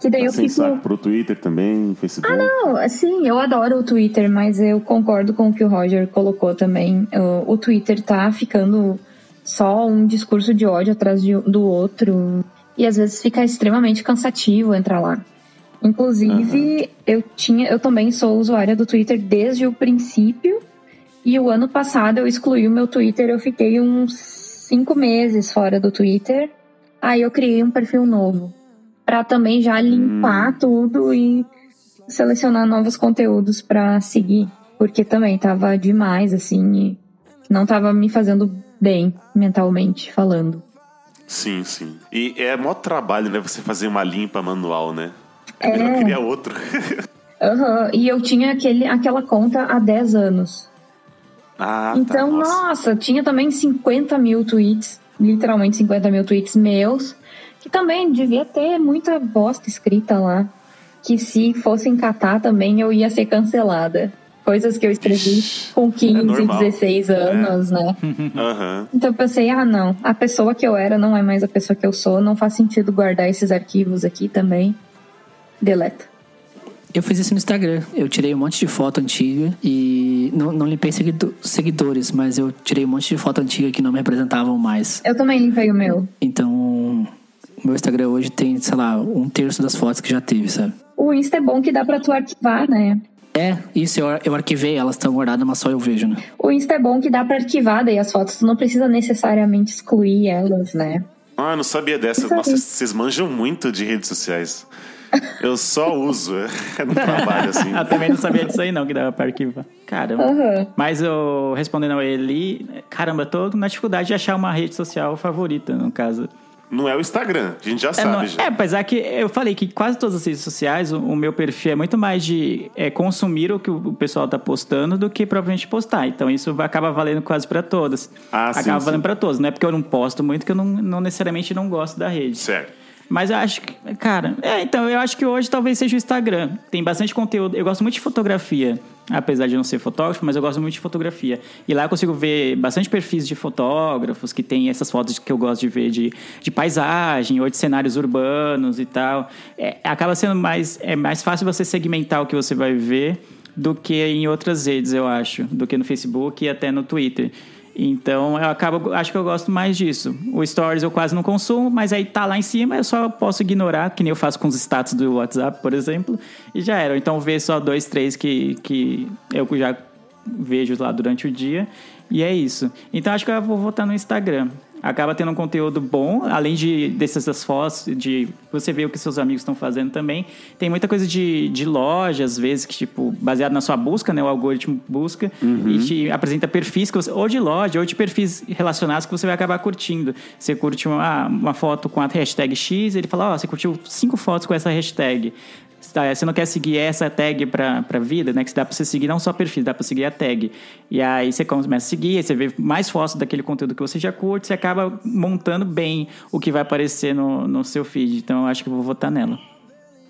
Que daí Tá eu sem fico. saco pro Twitter também, Facebook. Não, assim, eu adoro o Twitter, mas eu concordo com o que o Roger colocou também. O, Twitter tá ficando só um discurso de ódio atrás de- do outro. E às vezes fica extremamente cansativo entrar lá. Inclusive, eu tinha, eu também sou usuária do Twitter desde o princípio. E o ano passado eu excluí o meu Twitter, eu fiquei uns cinco meses fora do Twitter. Aí eu criei um perfil novo. Pra também já limpar tudo e selecionar novos conteúdos pra seguir. Porque também tava demais, assim, não tava me fazendo bem mentalmente falando. Sim, sim. E é mó trabalho, né? Você fazer uma limpa manual, né? É. Eu queria outro. Aham, E eu tinha aquele, aquela conta há 10 anos. ah, tá. Então, Nossa. nossa, tinha também 50 mil tweets, literalmente 50 mil tweets meus, que também devia ter muita bosta escrita lá. Que se fossem catar também eu ia ser cancelada. Coisas que eu escrevi com 15, É normal. 16 anos, né? Aham. Então eu pensei, ah não, a pessoa que eu era não é mais a pessoa que eu sou, não faz sentido guardar esses arquivos aqui também. Deleta. Eu fiz isso no Instagram. Eu tirei um monte de foto antiga e não, não limpei seguido- seguidores, mas eu tirei um monte de foto antiga que não me representavam mais. Eu também limpei o meu. Então, o meu Instagram hoje tem, sei lá, um terço das fotos que já teve, sabe? O Insta é bom que dá pra tu arquivar, né? É, isso, eu, eu arquivei, elas estão guardadas, mas só eu vejo, né? O Insta é bom que dá pra arquivar daí as fotos, tu não precisa necessariamente excluir elas, né? Ah, não sabia dessas. Nossa, vocês manjam muito de redes sociais. Eu só uso. É no trabalho, assim. Eu também não sabia disso aí, não, que dava pra arquivar. Caramba. Aham. Mas eu, respondendo a ele, caramba, eu tô na dificuldade de achar uma rede social favorita, no caso. Não é o Instagram, a gente já É, sabe não- já. é, apesar que eu falei que quase todas as redes sociais, o, o meu perfil é muito mais de é, consumir o que o, pessoal tá postando do que propriamente postar. Então isso vai- acaba valendo quase pra todas. Ah, acaba sim. valendo pra todos. Não é porque eu não posto muito que eu não, não necessariamente não gosto da rede. Certo. Mas eu acho que, cara, é, então eu acho que hoje talvez seja o Instagram. Tem bastante conteúdo. Eu gosto muito de fotografia, apesar de não ser fotógrafo, mas eu gosto muito de fotografia. E lá eu consigo ver bastante perfis de fotógrafos que tem essas fotos que eu gosto de ver de, de paisagem ou de cenários urbanos e tal. É, acaba sendo mais, é mais fácil você segmentar o que você vai ver do que em outras redes, eu acho, do que no Facebook e até no Twitter. Então, eu acabo, acho que eu gosto mais disso. O Stories eu quase não consumo, mas aí tá lá em cima, eu só posso ignorar, que nem eu faço com os status do WhatsApp, por exemplo, e já era. Então, ver só dois, três que, que eu já vejo lá durante o dia, e é isso. Então, acho que eu vou voltar no Instagram. Acaba tendo um conteúdo bom, além de dessas fotos, de você ver o que seus amigos estão fazendo também. Tem muita coisa de, de loja, às vezes, que, tipo, baseado na sua busca, né? O algoritmo busca e te apresenta perfis que você, ou de loja, ou de perfis relacionados que você vai acabar curtindo. Você curte uma, uma foto com a hashtag X, ele fala, ó, você curtiu cinco fotos com essa hashtag. Tá, Você não quer seguir essa tag pra, pra vida, né? Que dá pra você seguir não só perfil, dá pra seguir a tag. E aí você começa a seguir, aí você vê mais fotos daquele conteúdo que você já curte, você acaba montando bem o que vai aparecer no, no seu feed. Então eu acho que eu vou votar nela.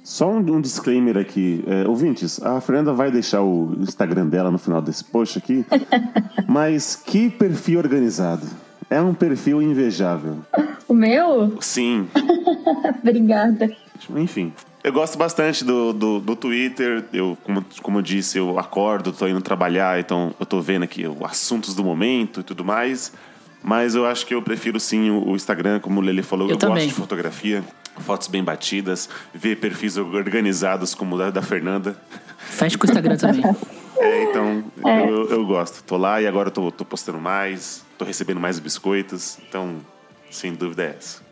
Só um, um disclaimer aqui. É, ouvintes, a Fernanda vai deixar o Instagram dela no final desse post aqui. mas que perfil organizado. É um perfil invejável. O meu? Sim. Obrigada. Enfim. Eu gosto bastante do, do, do Twitter. Eu, como, como eu disse, eu acordo, tô indo trabalhar, então eu tô vendo aqui os assuntos do momento e tudo mais. Mas eu acho que eu prefiro sim o o Instagram, como o Lele falou. Eu Eu, gosto de fotografia, fotos bem batidas, ver perfis organizados como o da, da Fernanda. Fecha com o Instagram também. É, então, Eu, eu gosto. Tô lá e agora eu tô, tô postando mais, tô recebendo mais biscoitos. Então, sem dúvida é essa.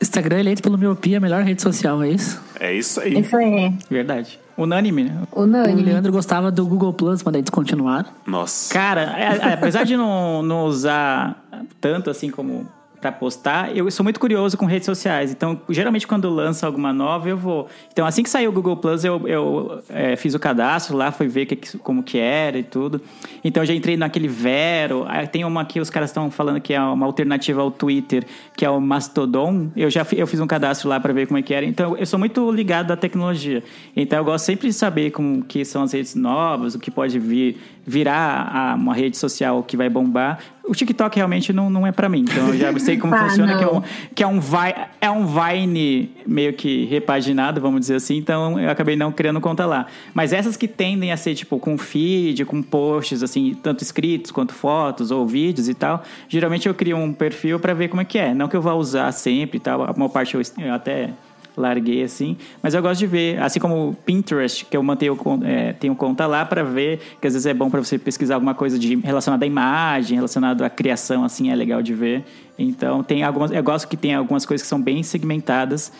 Instagram eleito pelo Miopia, a melhor rede social, é isso? É isso aí. Isso aí. Verdade. Unânime, né? O Unânime. Leandro gostava do Google Plus, mas daí descontinuaram. Nossa. Cara, é- é, apesar de não, não usar tanto assim como pra postar, eu sou muito curioso com redes sociais. Então, geralmente quando lança alguma nova, eu vou. Então, assim que saiu o Google Plus, eu, eu é, fiz o cadastro lá, fui ver que, como que era e tudo. Então, já entrei naquele Vero. Tem uma que os caras estão falando que é uma alternativa ao Twitter, que é o Mastodon. Eu já eu fiz um cadastro lá pra ver como é que era. Então, eu sou muito ligado à tecnologia. Então, eu gosto sempre de saber como que são as redes novas, o que pode vir virar a- uma rede social que vai bombar. O TikTok realmente não, não é pra mim. Então, eu já sei como Ah, funciona, que é não. um, que é um, vi, é um Vine meio que repaginado, vamos dizer assim. Então, eu acabei não criando conta lá. Mas essas que tendem a ser, tipo, com feed, com posts, assim, tanto escritos quanto fotos ou vídeos e tal, geralmente eu crio um perfil pra ver como é que é. Não que eu vá usar sempre e tal. A maior parte eu, eu até larguei assim, mas eu gosto de ver, assim como o Pinterest, que eu mantenho é, tenho conta lá pra ver, que às vezes é bom pra você pesquisar alguma coisa de relacionada à imagem, relacionado à criação, assim, é legal de ver. Então tem algumas, eu gosto que tem algumas coisas que são bem segmentadas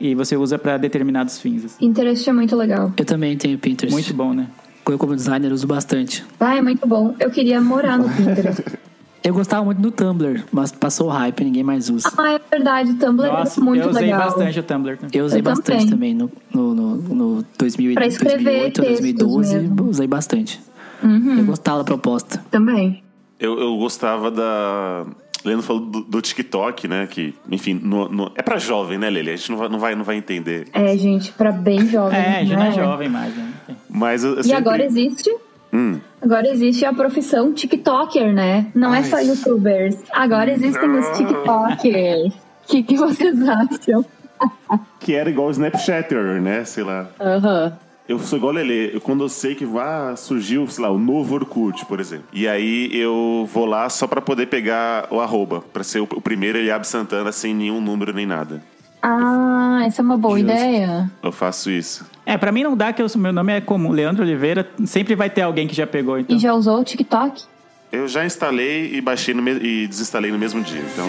e você usa pra determinados fins. assim. Pinterest é muito legal. Eu também tenho Pinterest. Muito bom, né? Eu, como designer, uso bastante. Ah, é muito bom. Eu queria morar no Pinterest. Eu gostava muito do Tumblr, mas passou o hype, ninguém mais usa. ah, é verdade. O Tumblr Nossa, é muito eu usei legal. bastante o Tumblr. também. Eu usei Eu bastante também. também, no, no, no, no 2000, Pra escrever 2008, textos 2012, mesmo. usei bastante. Uhum. Eu gostava da proposta. Também. Eu, eu gostava da. Leandro falou do, do TikTok, né? Que, enfim, no- no- é pra jovem, né, Lele? A gente não vai, não vai, não vai entender. É, gente, pra bem jovem. É, já não é né? jovem mais, né? Mas eu, eu E sempre- agora existe. Hum. Agora existe a profissão TikToker, né? Não é Ai. só youtubers. Agora existem os TikTokers. O que, que vocês acham? Que era igual o Snapchatter, né? Sei lá. Aham. Eu sou igual o Lele. Eu, quando eu sei que vai, surgiu, sei lá, o novo Orkut, por exemplo. E aí eu vou lá só pra poder pegar o arroba. Pra ser o, o primeiro Eliabe Santana sem nenhum número nem nada. Ah, essa é uma boa Justo. ideia. Eu faço isso. É, pra mim não dá, que eu, meu nome é comum, Leandro Oliveira, sempre vai ter alguém que já pegou, então. E já usou o TikTok? Eu já instalei e baixei no e desinstalei no mesmo dia. Então.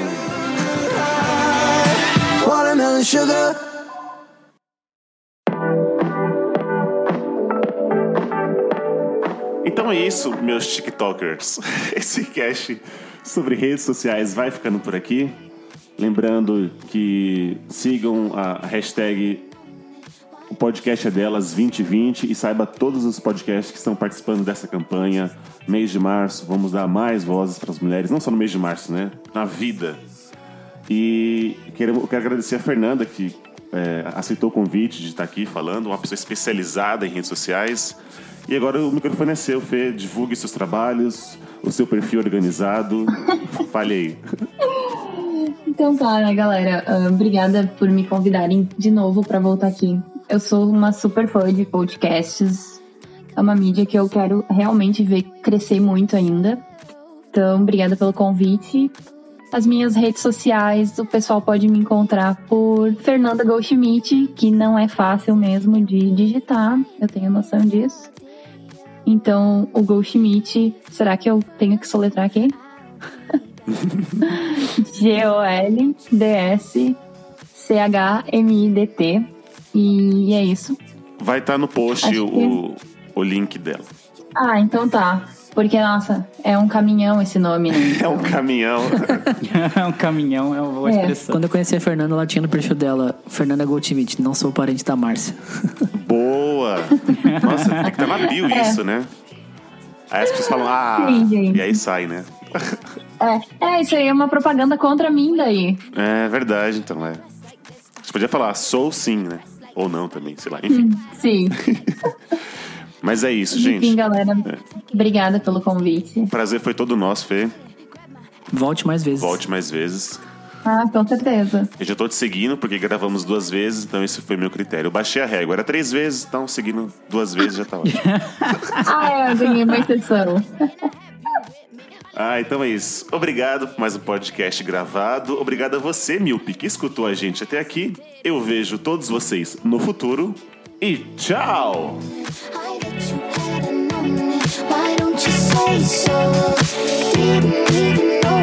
Watermelon sugar. Então é isso, meus TikTokers. Esse cast sobre redes sociais vai ficando por aqui. Lembrando que sigam a hashtag o podcast é delas 2020 e saiba todos os podcasts que estão participando dessa campanha. Mês de março, vamos dar mais vozes para as mulheres, não só no mês de março, né? Na vida. E quero, eu quero agradecer a Fernanda que é, aceitou o convite de estar aqui falando, uma pessoa especializada em redes sociais. E agora o microfone é seu, Fê. Divulgue seus trabalhos, o seu perfil organizado. Fale aí. Então tá, né, galera? Ah, obrigada por me convidarem de novo pra voltar aqui. Eu sou uma super fã de podcasts. É uma mídia que eu quero realmente ver crescer muito ainda. Então, obrigada pelo convite. As minhas redes sociais, o pessoal pode me encontrar por Fernanda Goldschmidt, que não é fácil mesmo de digitar, eu tenho noção disso. Então, o Goldschmidt, será que eu tenho que soletrar aqui? G-O-L-D-S-C-H-M-I-D-T. E é isso. Vai estar no post Acho o, o link dela. Ah, então tá. Porque, nossa, é um caminhão esse nome, né? É um caminhão. É um caminhão, é uma boa É. expressão. Quando eu conheci a Fernanda, ela tinha no perfil dela, Fernanda Goldschmidt, não sou parente da Márcia. Boa! Nossa, tem que estar na bio isso, né? Aí as pessoas falam, ah, Sim, gente. e aí sai, né? É, é, isso aí é uma propaganda contra mim daí. É verdade, então, é. Você podia falar, sou sim, né? Ou não também, sei lá, enfim. Sim. Mas é isso, Enfim, gente. galera, obrigada pelo convite. O prazer foi todo nosso, Fê. Volte mais vezes. Volte mais vezes. Ah, com certeza. Eu já tô te seguindo porque gravamos duas vezes, então esse foi meu critério. Eu baixei a régua, era três vezes, então seguindo duas vezes já tá ótimo. Ah, é, eu ganhei uma exceção. Ah, então é isso. Obrigado por mais um podcast gravado. Obrigado a você, Milpe, que escutou a gente até aqui. Eu vejo todos vocês no futuro. E tchau! Why don't you say so? Didn't even notice.